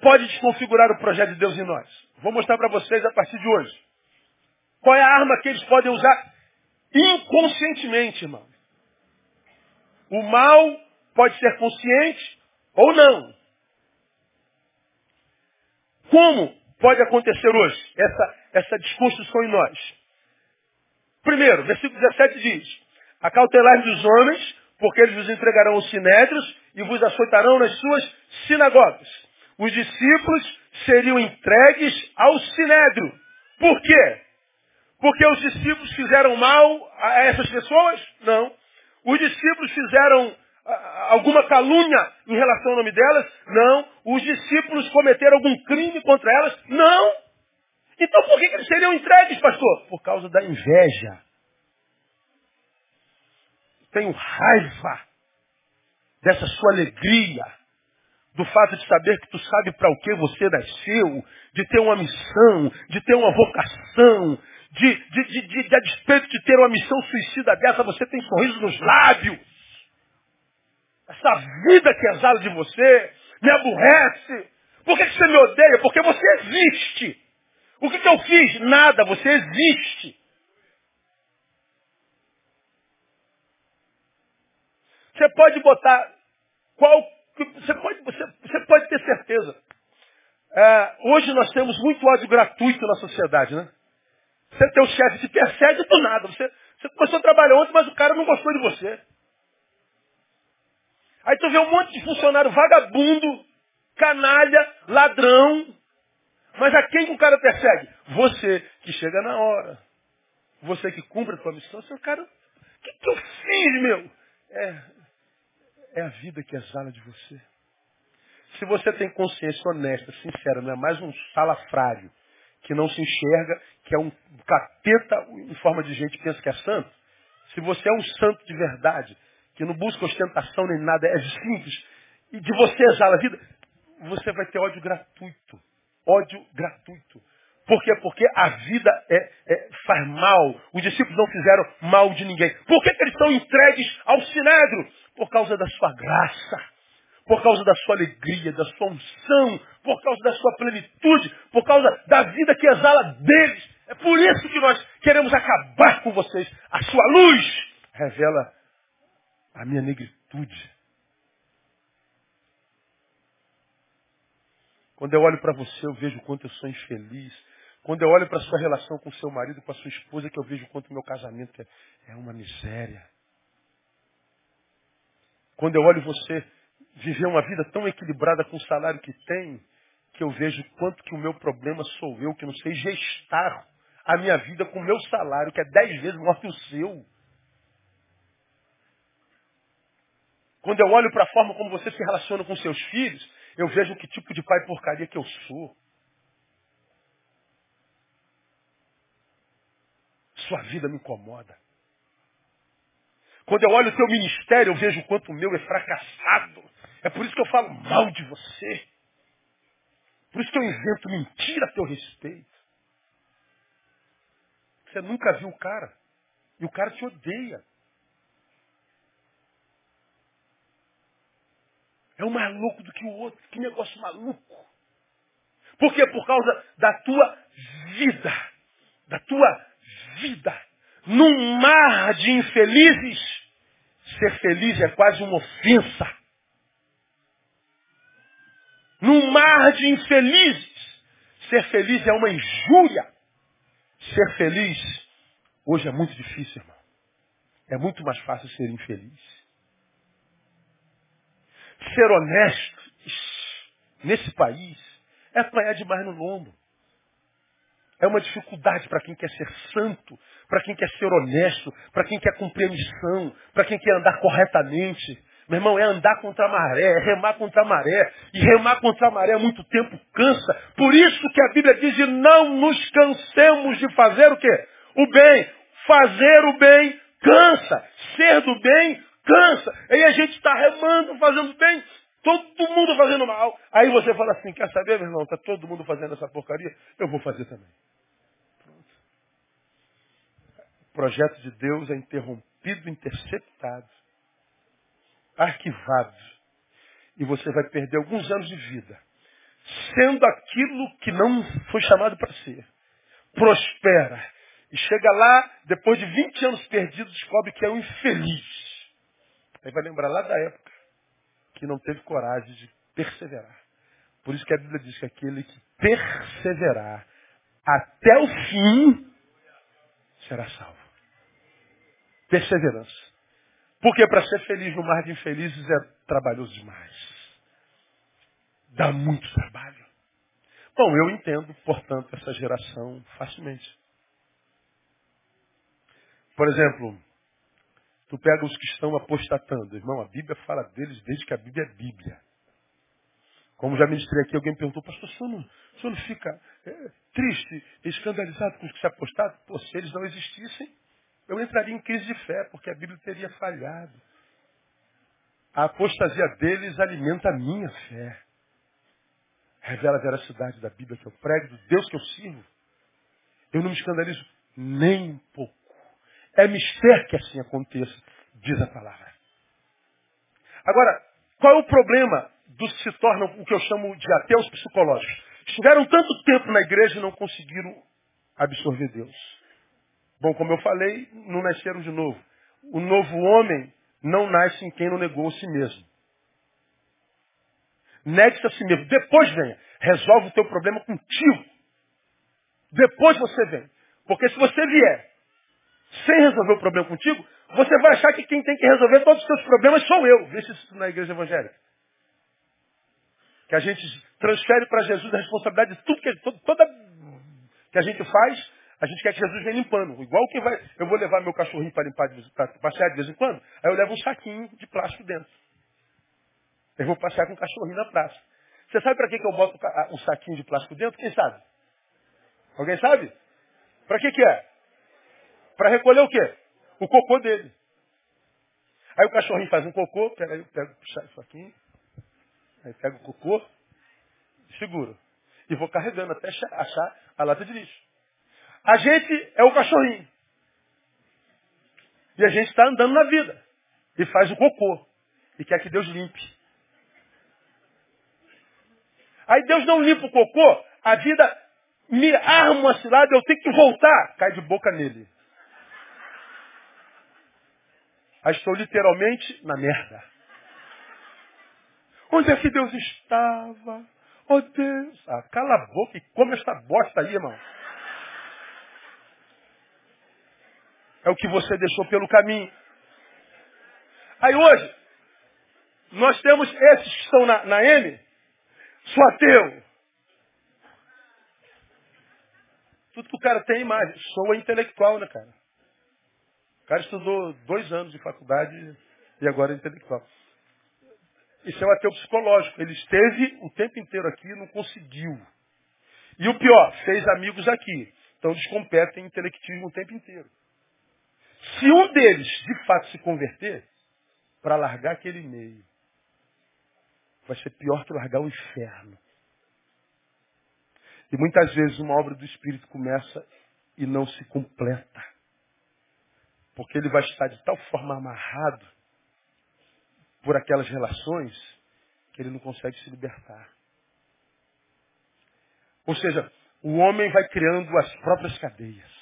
pode desconfigurar o projeto de Deus em nós? Vou mostrar para vocês a partir de hoje. Qual é a arma que eles podem usar inconscientemente, irmão? O mal pode ser consciente ou não. Como pode acontecer hoje, essa, essa desconstrução em nós? Primeiro, versículo 17 diz, acautelai dos homens, porque eles vos entregarão os sinédrios e vos açoitarão nas suas sinagogas. Os discípulos seriam entregues ao sinédrio. Por quê? Porque os discípulos fizeram mal a essas pessoas? Não. Os discípulos fizeram alguma calúnia em relação ao nome delas? Não. Os discípulos cometeram algum crime contra elas? Não. Então por que, eles seriam entregues, pastor? Por causa da inveja. Tenho raiva dessa sua alegria, do fato de saber que tu sabe para o que você nasceu, de ter uma missão, de ter uma vocação, de, de, de, de, a despeito de ter uma missão suicida dessa, você tem sorriso nos lábios. Essa vida que exala de você me aborrece. Por que, que você me odeia? Porque você existe. O que, que eu fiz? Nada, você existe. Você pode botar qual. Você pode, você, você pode ter certeza. É, hoje nós temos muito ódio gratuito na sociedade, né? Você tem o chefe te persegue do nada. Você, você começou a trabalhar ontem, mas o cara não gostou de você. Aí tu vê um monte de funcionário vagabundo, canalha, ladrão. Mas a quem que o cara persegue? Você que chega na hora. Você que cumpre a tua missão. Seu cara, o que, que eu fiz, meu? É, é a vida que exala de você. Se você tem consciência honesta, sincera, não é mais um salafrário que não se enxerga, que é um capeta em forma de gente que pensa que é santo. Se você é um santo de verdade, que não busca ostentação nem nada, é simples, e de você exala a vida, você vai ter ódio gratuito. Ódio gratuito. Por quê? Porque a vida é, é, faz mal. Os discípulos não fizeram mal de ninguém. Por que, que eles estão entregues ao sinédrio? Por causa da sua graça. Por causa da sua alegria, da sua unção, por causa da sua plenitude, por causa da vida que exala deles. É por isso que nós queremos acabar com vocês. A sua luz revela a minha negritude. Quando eu olho para você, eu vejo o quanto eu sou infeliz. Quando eu olho para a sua relação com seu marido, com a sua esposa, que eu vejo o quanto meu casamento é, é uma miséria. Quando eu olho você viver uma vida tão equilibrada com o salário que tem, que eu vejo quanto que o meu problema sou eu, que não sei gestar a minha vida com o meu salário, que é dez vezes maior que o seu. Quando eu olho para a forma como você se relaciona com seus filhos, eu vejo que tipo de pai porcaria que eu sou. Sua vida me incomoda. Quando eu olho o teu ministério, eu vejo o quanto o meu é fracassado. É por isso que eu falo mal de você. Por isso que eu invento mentira a teu respeito. Você nunca viu o cara. E o cara te odeia. É um mais louco do que o outro. Que negócio maluco. Por quê? Por causa da tua vida. Da tua vida. Num mar de infelizes, ser feliz é quase uma ofensa. Num mar de infelizes, ser feliz é uma injúria. Ser feliz hoje é muito difícil, irmão. É muito mais fácil ser infeliz ser honesto nesse país é apanhar demais no lombo. É uma dificuldade para quem quer ser santo, para quem quer ser honesto, para quem quer cumprir a missão, para quem quer andar corretamente. Meu irmão, é andar contra a maré, é remar contra a maré. E remar contra a maré há muito tempo cansa. Por isso que a Bíblia diz, não nos cansemos de fazer o quê? O bem. Fazer o bem cansa. Ser do bem cansa. Aí a gente está remando, fazendo bem, todo mundo fazendo mal. Aí você fala assim, quer saber, meu irmão, está todo mundo fazendo essa porcaria? Eu vou fazer também. Pronto. O projeto de Deus é interrompido, interceptado, arquivado. E você vai perder alguns anos de vida. Sendo aquilo que não foi chamado para ser. Prospera. E chega lá, depois de 20 anos perdidos, descobre que é um infeliz Aí vai lembrar lá da época que não teve coragem de perseverar. Por isso que a Bíblia diz que aquele que perseverar até o fim será salvo. Perseverança. Porque para ser feliz no mar de infelizes é trabalhoso demais. Dá muito trabalho. Bom, eu entendo, portanto, essa geração facilmente. Por exemplo, tu pega os que estão apostatando. Irmão, a Bíblia fala deles desde que a Bíblia é Bíblia. Como já ministrei aqui, alguém perguntou, pastor, o senhor não, o senhor não fica é, triste, escandalizado com os que se apostaram? Pô, se eles não existissem, eu entraria em crise de fé, porque a Bíblia teria falhado. A apostasia deles alimenta a minha fé. Revela a veracidade da Bíblia que eu prego, do Deus que eu sirvo. Eu não me escandalizo nem um pouco. É mistério que assim aconteça, diz a palavra. Agora, qual é o problema dos que se tornam o que eu chamo de ateus psicológicos? Estiveram tanto tempo na igreja e não conseguiram absorver Deus. Bom, como eu falei, não nasceram de novo. O novo homem não nasce em quem não negou a si mesmo. Negue-se a si mesmo. Depois venha. Resolve o teu problema contigo. Depois você vem. Porque se você vier sem resolver o problema contigo, você vai achar que quem tem que resolver todos os seus problemas sou eu. Veja isso na igreja evangélica. Que a gente transfere para Jesus a responsabilidade de tudo que, toda que a gente faz, a gente quer que Jesus venha limpando. Igual que vai. Eu vou levar meu cachorrinho para limpar, para passear de vez em quando, aí eu levo um saquinho de plástico dentro. Eu vou passear com o cachorrinho na praça. Você sabe para que, que eu boto um saquinho de plástico dentro? Quem sabe? Alguém sabe? Para que, que é? Para recolher o quê? O cocô dele. Aí o cachorrinho faz um cocô, pega pego puxar isso aqui, aí pego o cocô, seguro. E vou carregando até achar a lata de lixo. A gente é o cachorrinho. E a gente está andando na vida. E faz o cocô. E quer que Deus limpe. Aí Deus não limpa o cocô, a vida me arma uma cilada, eu tenho que voltar. Cai de boca nele. Aí estou literalmente na merda. Onde é que Deus estava? Oh Deus. Ah, cala a boca e come esta bosta aí, irmão. É o que você deixou pelo caminho. Aí hoje, nós temos esses que estão na, na M, Sou ateu. Tudo que o cara tem imagem. Sou intelectual, né, cara? Cara estudou dois anos de faculdade e agora é intelectual. Isso é um ateu psicológico. Ele esteve o tempo inteiro aqui e não conseguiu. E o pior, fez amigos aqui. Então eles competem em intelectismo o tempo inteiro. Se um deles, de fato, se converter, para largar aquele meio, vai ser pior que largar o inferno. E muitas vezes uma obra do Espírito começa e não se completa. Porque ele vai estar de tal forma amarrado por aquelas relações que ele não consegue se libertar. Ou seja, o homem vai criando as próprias cadeias.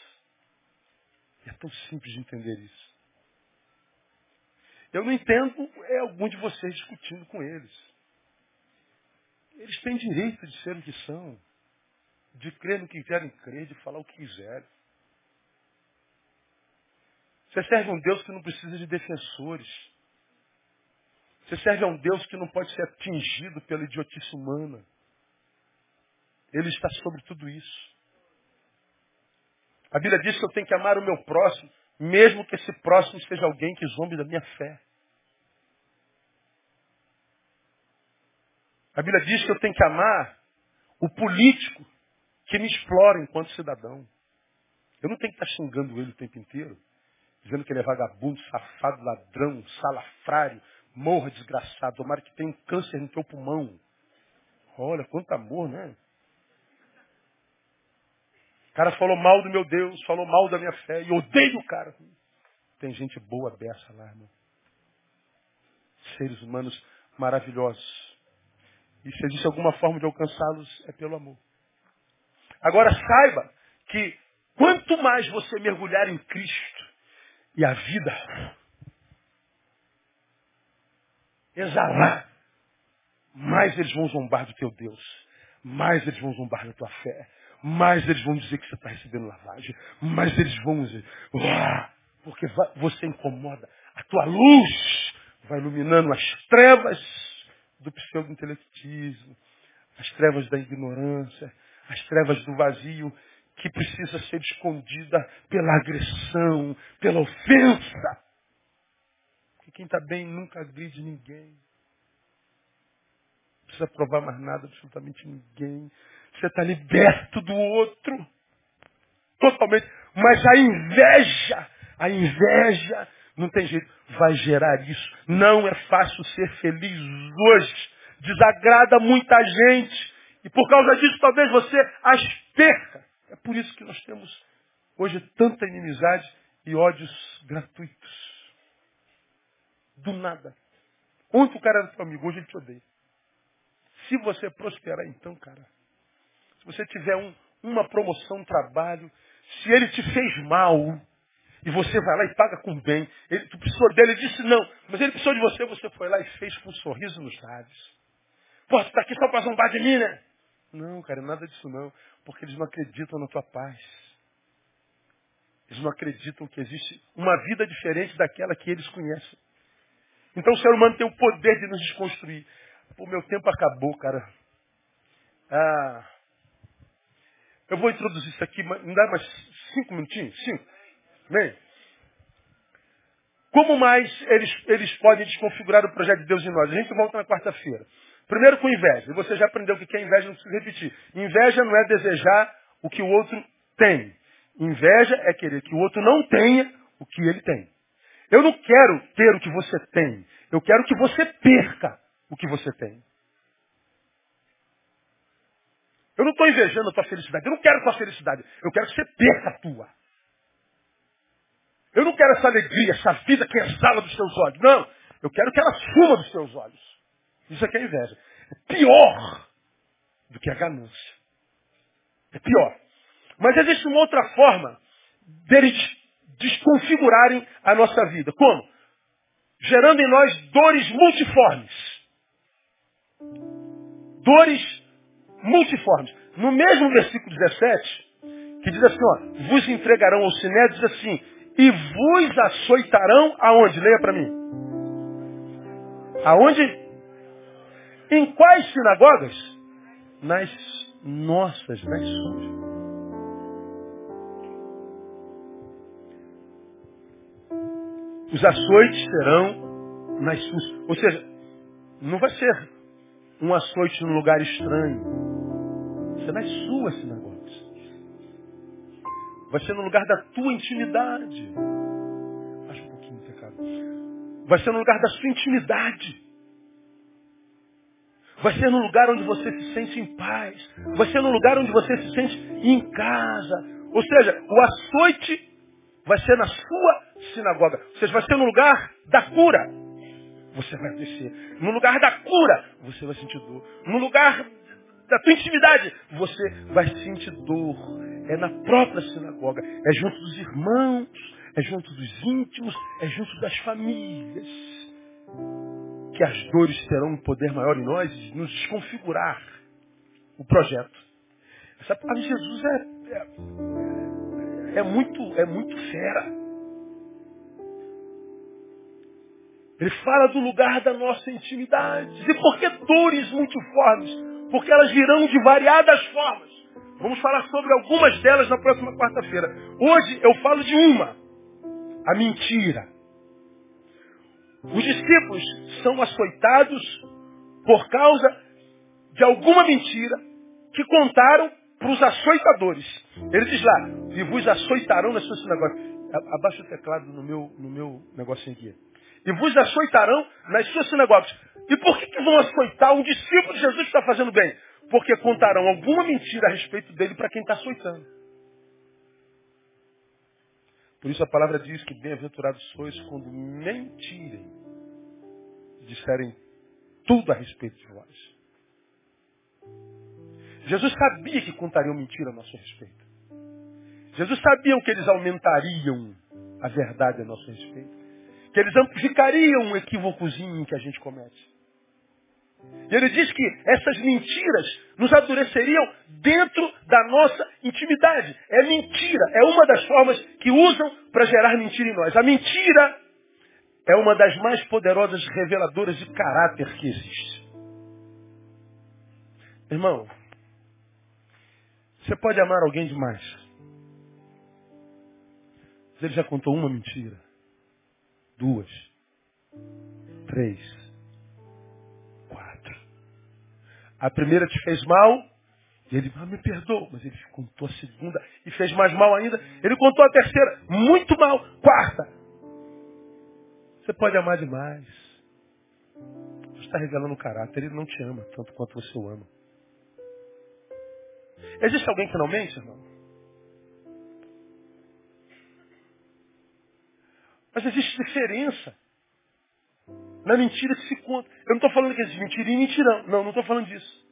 É tão simples de entender isso. Eu não entendo é algum de vocês discutindo com eles. Eles têm direito de ser o que são, de crer no que querem crer, de falar o que quiserem. Você serve a um Deus que não precisa de defensores. Você serve a um Deus que não pode ser atingido pela idiotice humana. Ele está sobre tudo isso. A Bíblia diz que eu tenho que amar o meu próximo, mesmo que esse próximo seja alguém que zombe da minha fé. A Bíblia diz que eu tenho que amar o político que me explora enquanto cidadão. Eu não tenho que estar xingando ele o tempo inteiro, dizendo que ele é vagabundo, safado, ladrão, salafrário, morra desgraçado, tomara que tenha um câncer no teu pulmão. Olha, quanto amor, né? O cara falou mal do meu Deus, falou mal da minha fé, e odeio o cara. Tem gente boa dessa lá, irmão. Seres humanos maravilhosos. E se existe alguma forma de alcançá-los, é pelo amor. Agora saiba que quanto mais você mergulhar em Cristo e a vida. Exalar, mais eles vão zombar do teu Deus, mais eles vão zombar da tua fé, mais eles vão dizer que você está recebendo lavagem, mais eles vão dizer! Porque você incomoda. A tua luz vai iluminando as trevas do pseudo-intelectismo, as trevas da ignorância, as trevas do vazio, que precisa ser escondida pela agressão, pela ofensa. Porque quem está bem nunca agride ninguém. Não precisa provar mais nada, absolutamente ninguém. Você está liberto do outro. Totalmente. Mas a inveja, a inveja, não tem jeito, vai gerar isso. Não é fácil ser feliz hoje. Desagrada muita gente. E por causa disso, talvez você as perca. É por isso que nós temos hoje tanta inimizade e ódios gratuitos. Do nada. Ontem o cara era seu amigo, hoje ele te odeia. Se você prosperar então, cara, se você tiver um, uma promoção, um trabalho, se ele te fez mal, e você vai lá e paga com bem, ele, tu precisou dele, ele disse não, mas ele precisou de você, você foi lá e fez com um sorriso nos lábios. Pô, você está aqui só para zombar de mim, né? Não, cara, nada disso não. Porque eles não acreditam na tua paz. Eles não acreditam que existe uma vida diferente daquela que eles conhecem. Então o ser humano tem o poder de nos desconstruir. O meu tempo acabou, cara. Ah, eu vou introduzir isso aqui, me dá mais cinco minutinhos? Cinco. Bem, como mais eles, eles podem desconfigurar o projeto de Deus em nós? A gente volta na quarta-feira. Primeiro com inveja. E você já aprendeu o que é inveja, não precisa repetir. Inveja não é desejar o que o outro tem. Inveja é querer que o outro não tenha o que ele tem. Eu não quero ter o que você tem. Eu quero que você perca o que você tem. Eu não estou invejando a tua felicidade. Eu não quero a tua felicidade. Eu quero que você perca a tua. Eu não quero essa alegria, essa vida que exala dos teus olhos. Não. Eu quero que ela suma dos teus olhos. Isso aqui é inveja. É pior do que a ganância. É pior. Mas existe uma outra forma deles desconfigurarem a nossa vida. Como? Gerando em nós dores multiformes. Dores multiformes. No mesmo versículo 17, que diz assim, ó, vos entregarão ao siné, diz assim, e vos açoitarão aonde? Leia para mim. Aonde? Em quais sinagogas? Nas nossas, nas suas. Os açoites serão nas suas. Ou seja, não vai ser um açoite num lugar estranho. Vai ser nas suas sinagogas. Vai ser no lugar da tua intimidade. Acho um pouquinho pecado. Vai ser no lugar da sua intimidade. Vai ser no lugar onde você se sente em paz. Vai ser no lugar onde você se sente em casa. Ou seja, o açoite vai ser na sua sinagoga. Ou seja, vai ser no lugar da cura. Você vai descer. No lugar da cura, você vai sentir dor. No lugar da tua intimidade, você vai sentir dor. É na própria sinagoga. É junto dos irmãos, é junto dos íntimos, é junto das famílias que as dores terão um poder maior em nós de nos desconfigurar o projeto. Essa palavra de Jesus é, é, é, muito, é muito fera. Ele fala do lugar da nossa intimidade. E por que dores multiformes? Porque elas virão de variadas formas. Vamos falar sobre algumas delas na próxima quarta-feira. Hoje eu falo de uma. A mentira. Os discípulos são açoitados por causa de alguma mentira que contaram para os açoitadores. Ele diz lá, e vos açoitarão nas suas sinagogas. Abaixa o teclado no meu, no meu negocinho aqui. E vos açoitarão nas suas sinagogas. E por que, que vão açoitar um discípulo de Jesus que está fazendo bem? Porque contarão alguma mentira a respeito dele para quem está açoitando. Por isso a palavra diz que bem-aventurados sois quando mentirem, disserem tudo a respeito de vós. Jesus sabia que contariam mentira a nosso respeito. Jesus sabia que eles aumentariam a verdade a nosso respeito. Que eles amplificariam um equívocozinho que a gente comete. E ele diz que essas mentiras nos adoreceriam dentro da nossa intimidade. É mentira, é uma das formas que usam para gerar mentira em nós. A mentira é uma das mais poderosas reveladoras de caráter que existe. Irmão, você pode amar alguém demais. Mas ele já contou uma mentira, duas, três, A primeira te fez mal, e ele, ah, me perdoa, mas ele contou a segunda e fez mais mal ainda. Ele contou a terceira, muito mal. Quarta. Você pode amar demais. Você está revelando o caráter, ele não te ama tanto quanto você o ama. Existe alguém que não mente, irmão? Mas existe diferença na mentira que se conta. Eu não estou falando que existe mentira e mentirão. Não, não estou falando disso.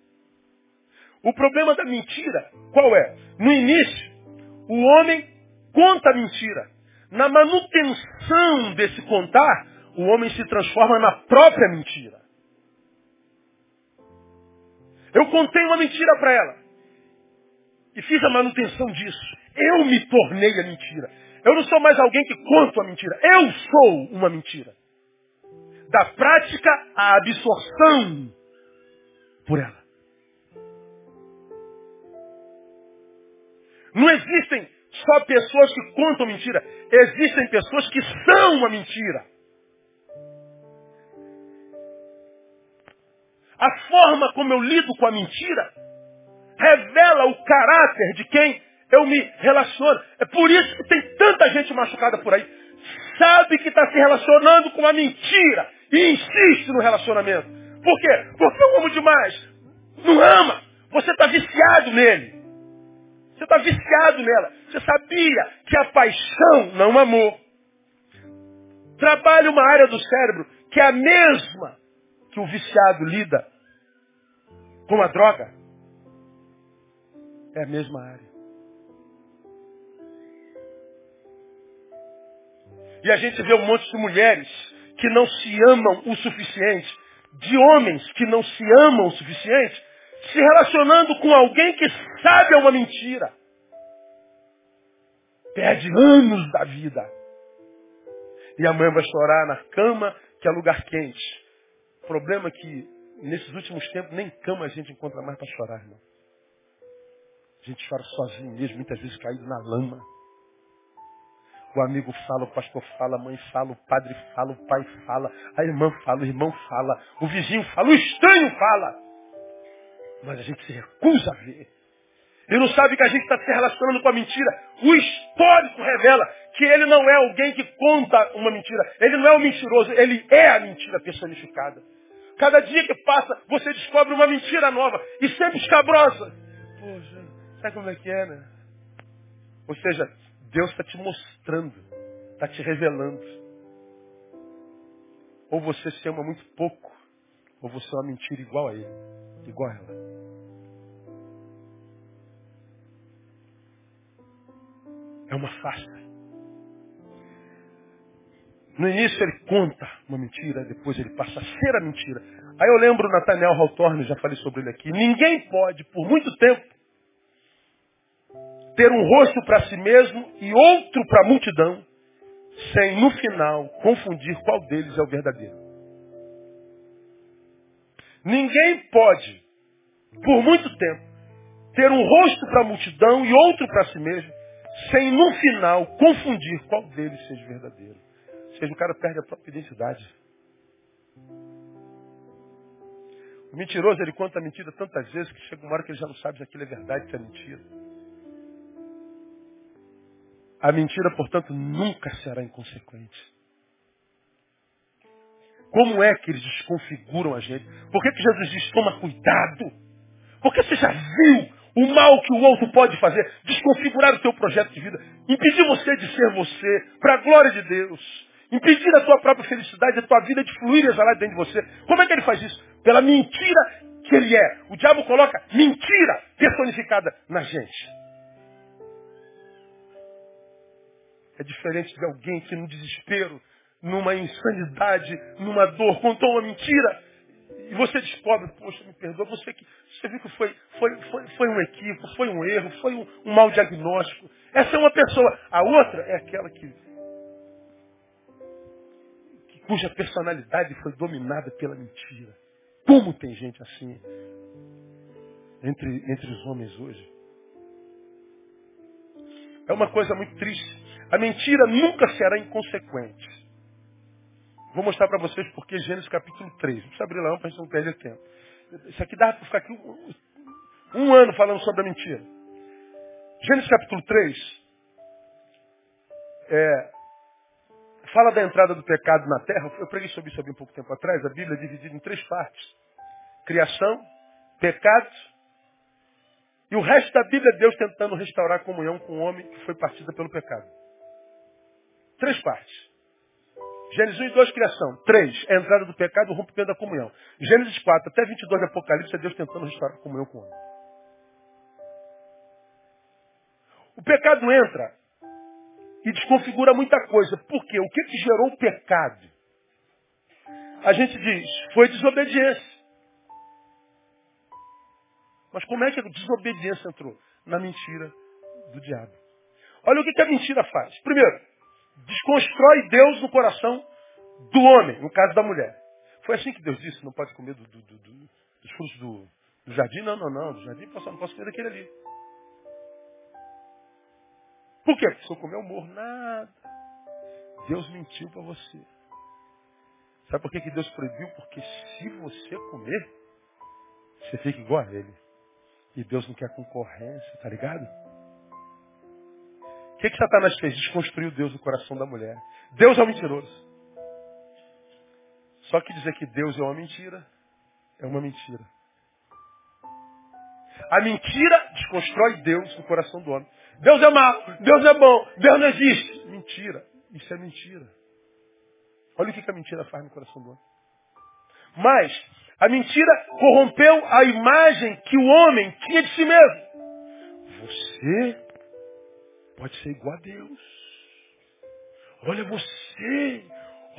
O problema da mentira, qual é? No início, o homem conta a mentira. Na manutenção desse contar, o homem se transforma na própria mentira. Eu contei uma mentira para ela. E fiz a manutenção disso. Eu me tornei a mentira. Eu não sou mais alguém que conta a mentira. Eu sou uma mentira da prática à absorção por ela. Não existem só pessoas que contam mentira, existem pessoas que são uma mentira. A forma como eu lido com a mentira revela o caráter de quem eu me relaciono. É por isso que tem tanta gente machucada por aí. Sabe que está se relacionando com uma mentira e insiste no relacionamento. Por quê? Porque eu amo demais. Não ama. Você está viciado nele. Você está viciado nela. Você sabia que a paixão não amor. Trabalha uma área do cérebro que é a mesma que o viciado lida com a droga. É a mesma área. E a gente vê um monte de mulheres que não se amam o suficiente, de homens que não se amam o suficiente, se relacionando com alguém que sabe é uma mentira. Perde anos da vida. E a mãe vai chorar na cama, que é lugar quente. Problema que, nesses últimos tempos, nem cama a gente encontra mais para chorar, irmão. A gente chora sozinho mesmo, muitas vezes caído na lama. O amigo fala, o pastor fala, a mãe fala, o padre fala, o pai fala, a irmã fala, o irmão fala, o vizinho fala, o estranho fala. Mas a gente se recusa a ver. E não sabe que a gente está se relacionando com a mentira. O histórico revela que ele não é alguém que conta uma mentira. Ele não é um mentiroso, ele é a mentira personificada. Cada dia que passa, você descobre uma mentira nova e sempre escabrosa. Poxa, sabe como é que é, né? Ou seja, Deus está te mostrando, está te revelando. Ou você se ama muito pouco, ou você é uma mentira igual a ele, igual a ela. É uma farsa. No início ele conta uma mentira, depois ele passa a ser a mentira. Aí eu lembro Nathaniel Hawthorne, já falei sobre ele aqui. Ninguém pode, por muito tempo, ter um rosto para si mesmo e outro para a multidão, sem no final confundir qual deles é o verdadeiro. Ninguém pode, por muito tempo, ter um rosto para a multidão e outro para si mesmo, sem no final confundir qual deles seja verdadeiro. Ou seja, o cara perde a própria identidade. O mentiroso, ele conta a mentira tantas vezes que chega uma hora que ele já não sabe se aquilo é verdade, se é mentira. A mentira, portanto, nunca será inconsequente. Como é que eles desconfiguram a gente? Por que, que Jesus diz, toma cuidado? Porque você já viu o mal que o outro pode fazer, desconfigurar o teu projeto de vida, impedir você de ser você, para a glória de Deus, impedir a tua própria felicidade, a tua vida de fluir e exalar dentro de você. Como é que ele faz isso? Pela mentira que ele é. O diabo coloca mentira personificada na gente. É diferente de alguém que no desespero, numa insanidade, numa dor, contou uma mentira e você descobre, poxa, me perdoa, você, que, você viu que foi, foi, foi, foi um equívoco, foi um erro, foi um, um mau diagnóstico. Essa é uma pessoa. A outra é aquela que, que cuja personalidade foi dominada pela mentira. Como tem gente assim entre, entre os homens hoje? É uma coisa muito triste. A mentira nunca será inconsequente. Vou mostrar para vocês porque Gênesis capítulo 3. Não precisa abrir lá para a gente não perder tempo. Isso aqui dá para ficar aqui um, um, ano falando sobre a mentira. Gênesis capítulo 3 é, fala da entrada do pecado na terra. Eu preguei sobre isso há um pouco tempo atrás. A Bíblia é dividida em três partes. Criação, pecado e o resto da Bíblia é Deus tentando restaurar a comunhão com o homem que foi partida pelo pecado. Três partes. Gênesis 1 e 2, criação. 3, a entrada do pecado, o rompimento da comunhão. Gênesis 4 até 22 de Apocalipse é Deus tentando restaurar a comunhão com o homem. O pecado entra e desconfigura muita coisa. Por quê? O que, que gerou o pecado? A gente diz, foi desobediência. Mas como é que a desobediência entrou? Na mentira do diabo. Olha o que, que a mentira faz. Primeiro, desconstrói Deus no coração do homem, no caso da mulher. Foi assim que Deus disse, não pode comer do, do, do, dos frutos do, jardim? Não, não, não. Do jardim eu não posso comer daquele ali. Por quê? Porque se eu comer, eu morro. Nada. Deus mentiu para você. Sabe por que, que Deus proibiu? Porque se você comer, você fica igual a ele. E Deus não quer concorrência, tá ligado? O que, que Satanás fez? Desconstruiu Deus no coração da mulher. Deus é um mentiroso. Só que dizer que Deus é uma mentira, é uma mentira. A mentira desconstrói Deus no coração do homem. Deus é mau, Deus é bom, Deus não existe. Mentira. Isso é mentira. Olha o que a mentira faz no coração do homem. Mas a mentira corrompeu a imagem que o homem tinha de si mesmo. Você pode ser igual a Deus. Olha você.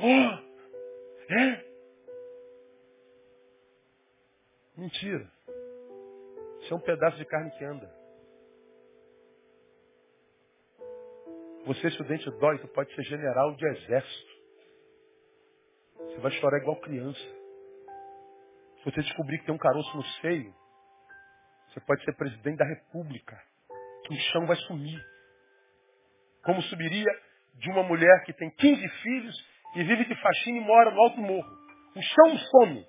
Oh, é? Mentira. Isso é um pedaço de carne que anda. Você, estudante dói, tu pode ser general de exército. Você vai chorar igual criança. Se você descobrir que tem um caroço no seio, você pode ser presidente da república. Que o chão vai sumir. Como subiria de uma mulher que tem 15 filhos e vive de faxina e mora no alto morro. O chão some.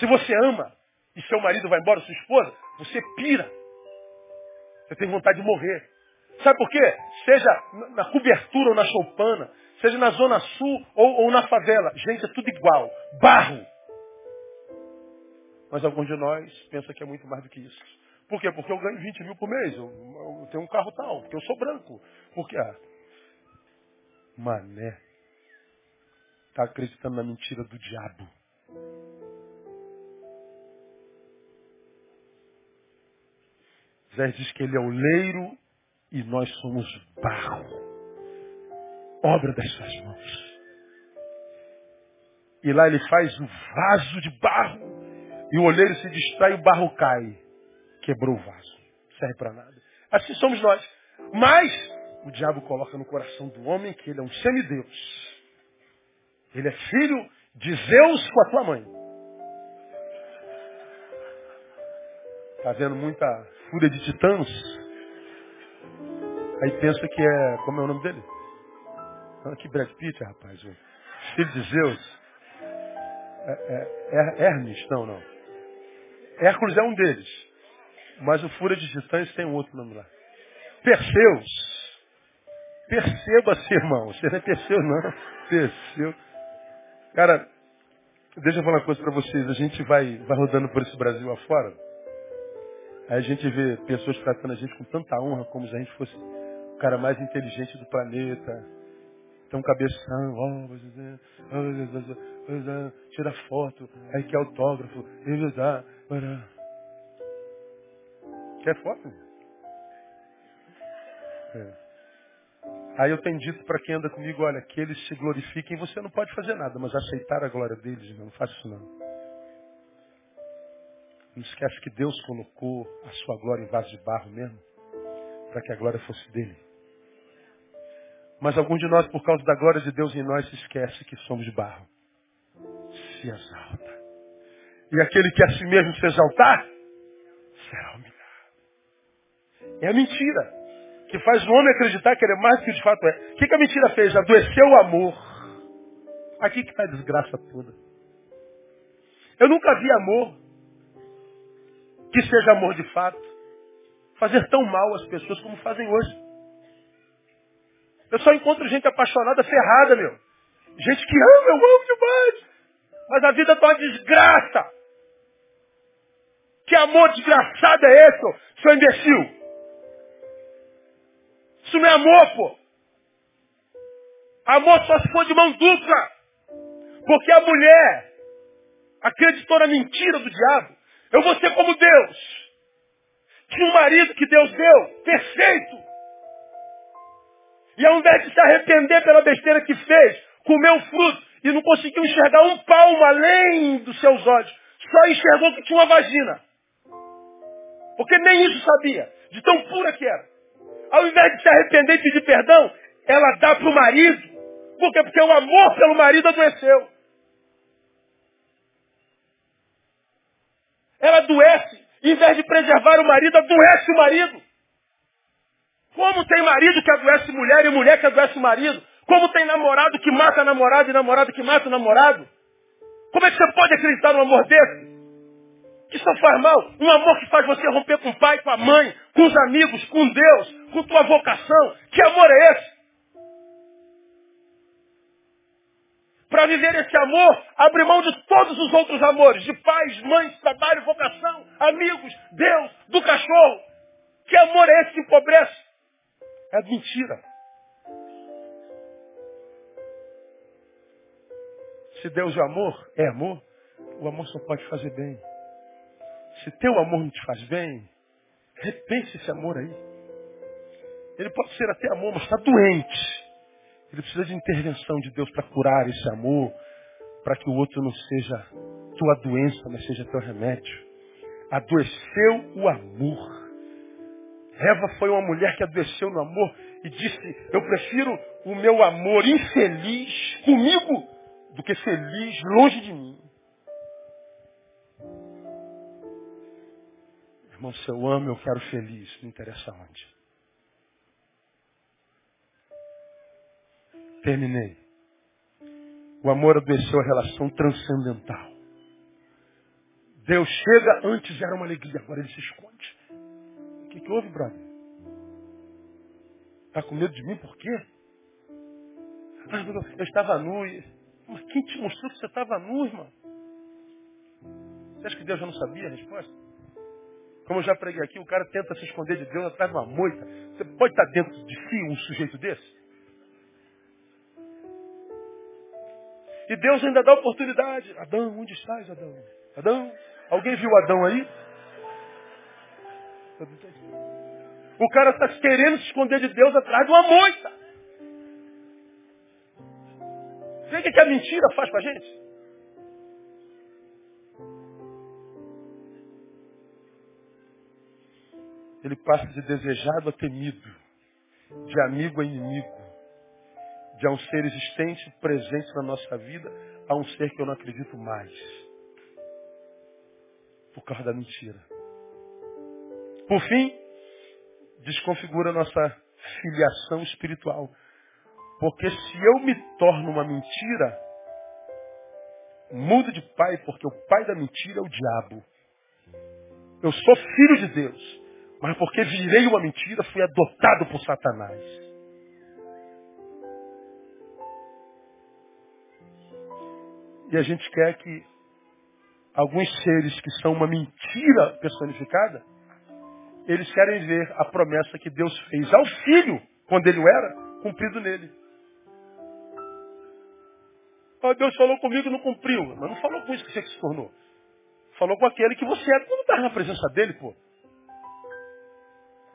Se você ama e seu marido vai embora, sua esposa, você pira. Você tem vontade de morrer. Sabe por quê? Seja na cobertura ou na choupana, seja na zona sul ou, ou na favela. Gente, é tudo igual. Barro. Mas alguns de nós pensam que é muito mais do que isso. Por quê? Porque eu ganho 20 mil por mês. Eu, eu tenho um carro tal. Porque eu sou branco. Porque, ah, mané. Está acreditando na mentira do diabo. Zé diz que ele é o leiro e nós somos barro. Obra das suas mãos. E lá ele faz o vaso de barro. E o olheiro se distrai e o barro cai quebrou o vaso. Serve para nada. Assim somos nós. Mas o diabo coloca no coração do homem que ele é um semideus. Ele é filho de Zeus com a tua mãe. Está vendo muita fúria de titãs? Aí pensa que é. Como é o nome dele? Ah, que Brad Pitt, rapaz. Filho de Zeus. É, é, é, Hermes? Não, não. Hércules é um deles. Mas o Fúria de Titãs tem outro nome lá. Perseus. Perceba-se, irmão. Você não é Perseu, não. Perseu. Cara, deixa eu falar uma coisa para vocês. A gente vai, vai rodando por esse Brasil afora. Aí a gente vê pessoas tratando a gente com tanta honra, como se a gente fosse o cara mais inteligente do planeta. Tem um cabeção, oh, tira foto, aí quer autógrafo, Quer foto? É. Aí eu tenho dito para quem anda comigo, olha, que eles se glorifiquem, você não pode fazer nada, mas aceitar a glória deles, não, não faça isso não. Não esquece que Deus colocou a sua glória em vaso de barro mesmo, para que a glória fosse dele. Mas algum de nós, por causa da glória de Deus em nós, se esquece que somos de barro. Se exalta. E aquele que a si mesmo se exaltar, será humilhado. É a mentira que faz o homem acreditar que ele é mais do que de fato é. O que, que a mentira fez? Adoeceu o amor. Aqui que está a desgraça toda. Eu nunca vi amor que seja amor de fato fazer tão mal às pessoas como fazem hoje. Eu só encontro gente apaixonada, ferrada, meu. Gente que ama, eu amo demais. Mas a vida está uma desgraça. Que amor desgraçado é esse, seu imbecil? Isso não é amor, pô. Amor só se for de mão dupla. Porque a mulher acreditou na mentira do diabo. Eu vou ser como Deus. Tinha um marido que Deus deu, perfeito. E ao invés de se arrepender pela besteira que fez, comeu o fruto e não conseguiu enxergar um palmo além dos seus olhos. Só enxergou que tinha uma vagina. Porque nem isso sabia, de tão pura que era. Ao invés de se arrepender e pedir perdão, ela dá para o marido. Por quê? Porque o amor pelo marido adoeceu. Ela adoece. Em vez de preservar o marido, adoece o marido. Como tem marido que adoece mulher e mulher que adoece marido? Como tem namorado que mata namorado e namorado que mata namorado? Como é que você pode acreditar num amor desse? Que só faz mal. Um amor que faz você romper com o pai, com a mãe, com os amigos, com Deus, com tua vocação. Que amor é esse? Para viver esse amor, abre mão de todos os outros amores, de pais, mães, trabalho, vocação, amigos, Deus, do cachorro. Que amor é esse que empobrece? É mentira. Se Deus é amor, é amor, o amor só pode fazer bem. Se teu amor não te faz bem, repense esse amor aí. Ele pode ser até amor, mas está doente. Ele precisa de intervenção de Deus para curar esse amor, para que o outro não seja tua doença, mas seja teu remédio. Adoeceu o amor. Eva foi uma mulher que adoeceu no amor e disse, eu prefiro o meu amor infeliz comigo do que feliz longe de mim. Irmão, se eu amo, eu quero feliz, não interessa onde. Terminei. O amor adoeceu a relação transcendental. Deus chega, antes era uma alegria, agora ele se esconde. O que, que houve, brother? Está com medo de mim por quê? Eu estava nu. Mas quem te mostrou que você estava nu, irmão? Você acha que Deus já não sabia a resposta? Como eu já preguei aqui, o cara tenta se esconder de Deus atrás de uma moita. Você pode estar dentro de si um sujeito desse? E Deus ainda dá oportunidade. Adão, onde estás, Adão? Adão? Alguém viu Adão aí? O cara está querendo se esconder de Deus atrás de uma moita. Vê o que a mentira faz com a gente? ele passa de desejado a temido, de amigo a inimigo, de um ser existente, presente na nossa vida, a um ser que eu não acredito mais. Por causa da mentira. Por fim, desconfigura nossa filiação espiritual. Porque se eu me torno uma mentira, mudo de pai, porque o pai da mentira é o diabo. Eu sou filho de Deus. Mas porque virei uma mentira, fui adotado por Satanás. E a gente quer que alguns seres que são uma mentira personificada, eles querem ver a promessa que Deus fez ao filho, quando ele era, cumprido nele. Oh, Deus falou comigo e não cumpriu. Mas não falou com isso que você se tornou. Falou com aquele que você é. Quando está na presença dele, pô.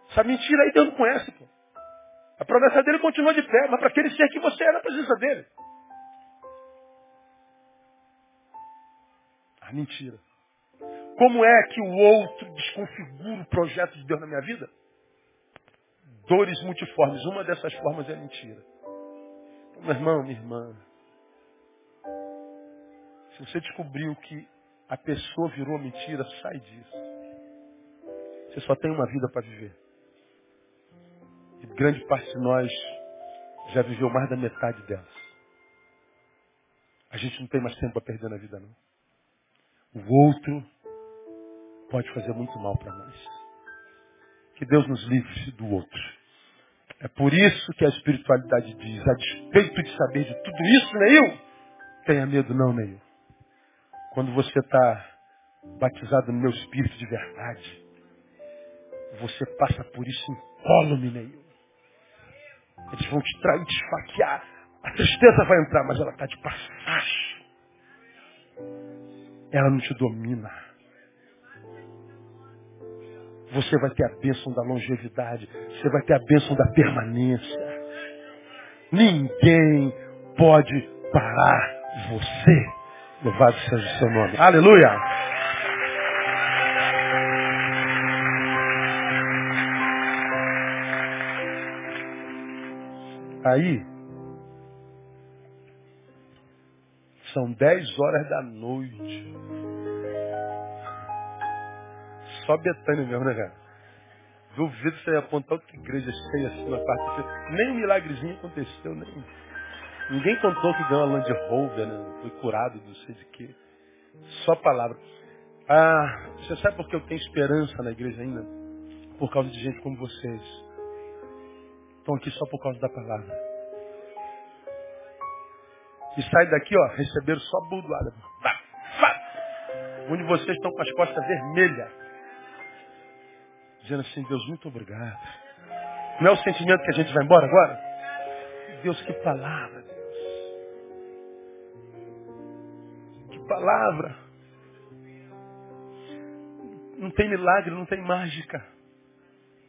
Essa mentira aí Deus não conhece, pô. A promessa dele continua de pé, mas para aquele ser que você é na presença dele. Mentira. Como é que o outro desconfigura o projeto de Deus na minha vida? Dores multiformes. Uma dessas formas é mentira. Meu irmão, minha irmã, se você descobriu que a pessoa virou mentira, sai disso. Você só tem uma vida para viver. E grande parte de nós já viveu mais da metade delas. A gente não tem mais tempo para perder na vida, não. O outro pode fazer muito mal para nós. Que Deus nos livre do outro. É por isso que a espiritualidade diz, a despeito de saber de tudo isso, Neil, tenha medo não, Neil. Quando você está batizado no meu espírito de verdade, você passa por isso incólume, Neil. Eles vão te trair, te esfaquear. A tristeza vai entrar, mas ela está de passagem. Ela não te domina. Você vai ter a bênção da longevidade. Você vai ter a bênção da permanência. Ninguém pode parar você. Louvado seja o seu nome. Aleluia! Aí, são dez horas da noite. Só Betânia mesmo, né, cara? Duvido você apontar outra igreja cheia assim na quarta-feira. Nem um milagrezinho aconteceu, nem. Ninguém contou que ganhou a Land Rover, né? Foi curado, não sei de quê. Só palavra. Ah, você sabe por que eu tenho esperança na igreja ainda? Por causa de gente como vocês. Estão aqui só por causa da palavra. E sai daqui, ó, receberam só burdoada. Onde vocês estão com as costas vermelhas. Dizendo assim, Deus, muito obrigado. Não é o sentimento que a gente vai embora agora? Deus, que palavra, Deus. Que palavra. Não tem milagre, não tem mágica.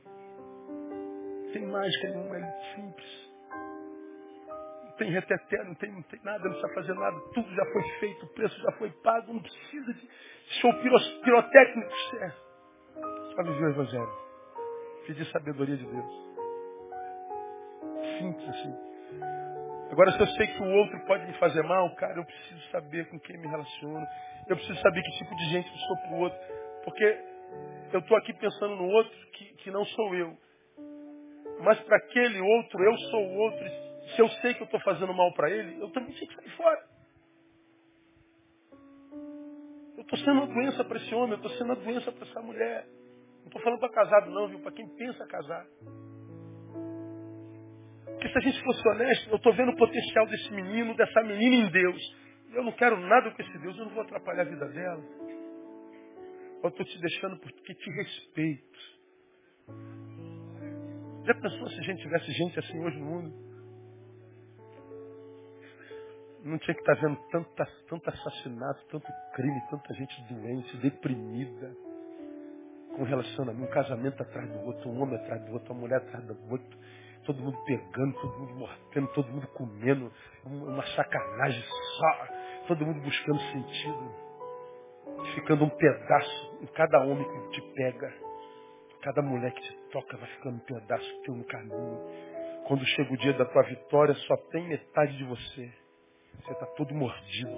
Não tem mágica nenhuma, é simples. Tem reteté, não tem, não tem nada, não precisa fazer nada. Tudo já foi feito, o preço já foi pago, não precisa de show pirotécnico. É. Só viver o Evangelho. Pedir sabedoria de Deus. Simples assim. Agora, se eu sei que o outro pode me fazer mal, cara, eu preciso saber com quem me relaciono. Eu preciso saber que tipo de gente eu sou para o outro. Porque eu estou aqui pensando no outro que, que não sou eu. Mas para aquele outro, eu sou o outro. Se eu sei que eu estou fazendo mal para ele, eu também tenho que sair fora. Eu estou sendo uma doença para esse homem, eu estou sendo uma doença para essa mulher. Não estou falando para casado não, viu? Para quem pensa casar. Porque se a gente fosse honesto, eu estou vendo o potencial desse menino, dessa menina em Deus. Eu não quero nada com esse Deus, eu não vou atrapalhar a vida dela. Eu estou te deixando porque te respeito. Já pensou se a gente tivesse gente assim hoje no mundo? Não tinha que estar tá vendo tanta, tanto assassinato, tanto crime, tanta gente doente, deprimida, com relacionamento, um casamento atrás do outro, um homem atrás do outro, uma mulher atrás do outro todo mundo pegando, todo mundo mordendo, todo mundo comendo, uma sacanagem só, todo mundo buscando sentido, ficando um pedaço em cada homem que te pega, cada mulher que te toca vai ficando um pedaço teu no caminho. Quando chega o dia da tua vitória, só tem metade de você. Você está todo mordido.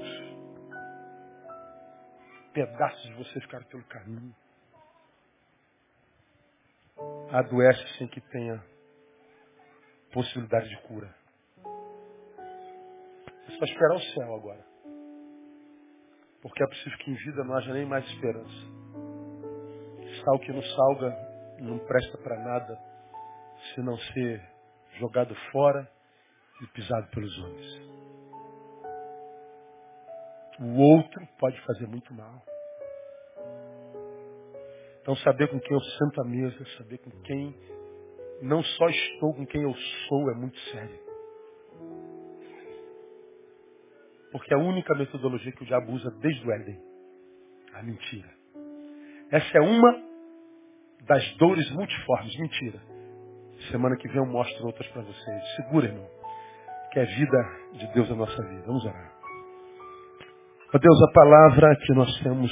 Pedaços de você ficaram pelo caminho. Adoece sem que tenha possibilidade de cura. É só esperar o céu agora. Porque é possível que em vida não haja nem mais esperança. Sal que não salga não presta para nada se não ser jogado fora e pisado pelos homens. O outro pode fazer muito mal. Então saber com quem eu sento à mesa, saber com quem não só estou com quem eu sou, é muito sério. Porque é a única metodologia que o diabo usa desde o Éden. A mentira. Essa é uma das dores multiformes. Mentira. Semana que vem eu mostro outras para vocês. Segura, irmão. Que é vida de Deus na nossa vida. Vamos orar. Ó Deus, a palavra que nós temos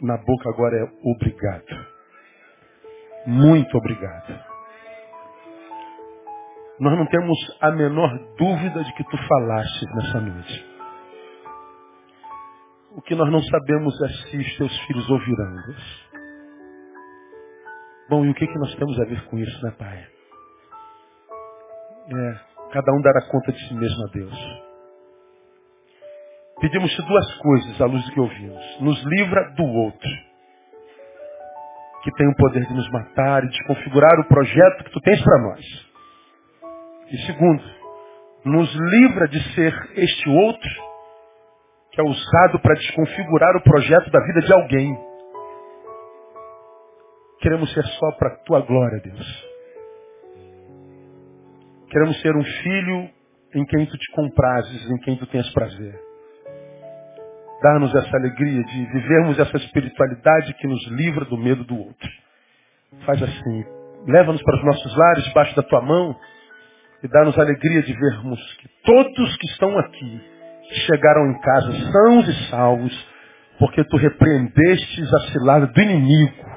na boca agora é obrigado. Muito obrigado. Nós não temos a menor dúvida de que tu falasses nessa noite. O que nós não sabemos é se os teus filhos ouvirão, Deus. Bom, e o que, que nós temos a ver com isso, né, Pai? É, cada um dará conta de si mesmo a Deus. Pedimos-te duas coisas à luz do que ouvimos. Nos livra do outro, que tem o poder de nos matar e desconfigurar o projeto que tu tens para nós. E segundo, nos livra de ser este outro que é usado para desconfigurar o projeto da vida de alguém. Queremos ser só para a tua glória, Deus. Queremos ser um filho em quem tu te comprases, em quem tu tens prazer. Dá-nos essa alegria de vivermos essa espiritualidade que nos livra do medo do outro. Faz assim. Leva-nos para os nossos lares, debaixo da tua mão, e dá-nos a alegria de vermos que todos que estão aqui chegaram em casa sãos e salvos, porque tu repreendestes a cilada do inimigo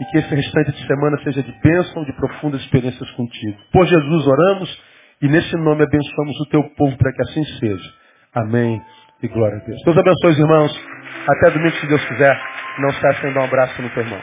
e que esse restante de semana seja de bênção, de profundas experiências contigo. Por Jesus oramos e nesse nome abençoamos o teu povo para que assim seja. Amém e glória a Deus. Deus abençoe os irmãos. Até domingo, se Deus quiser. Não se sem dar um abraço no teu irmão.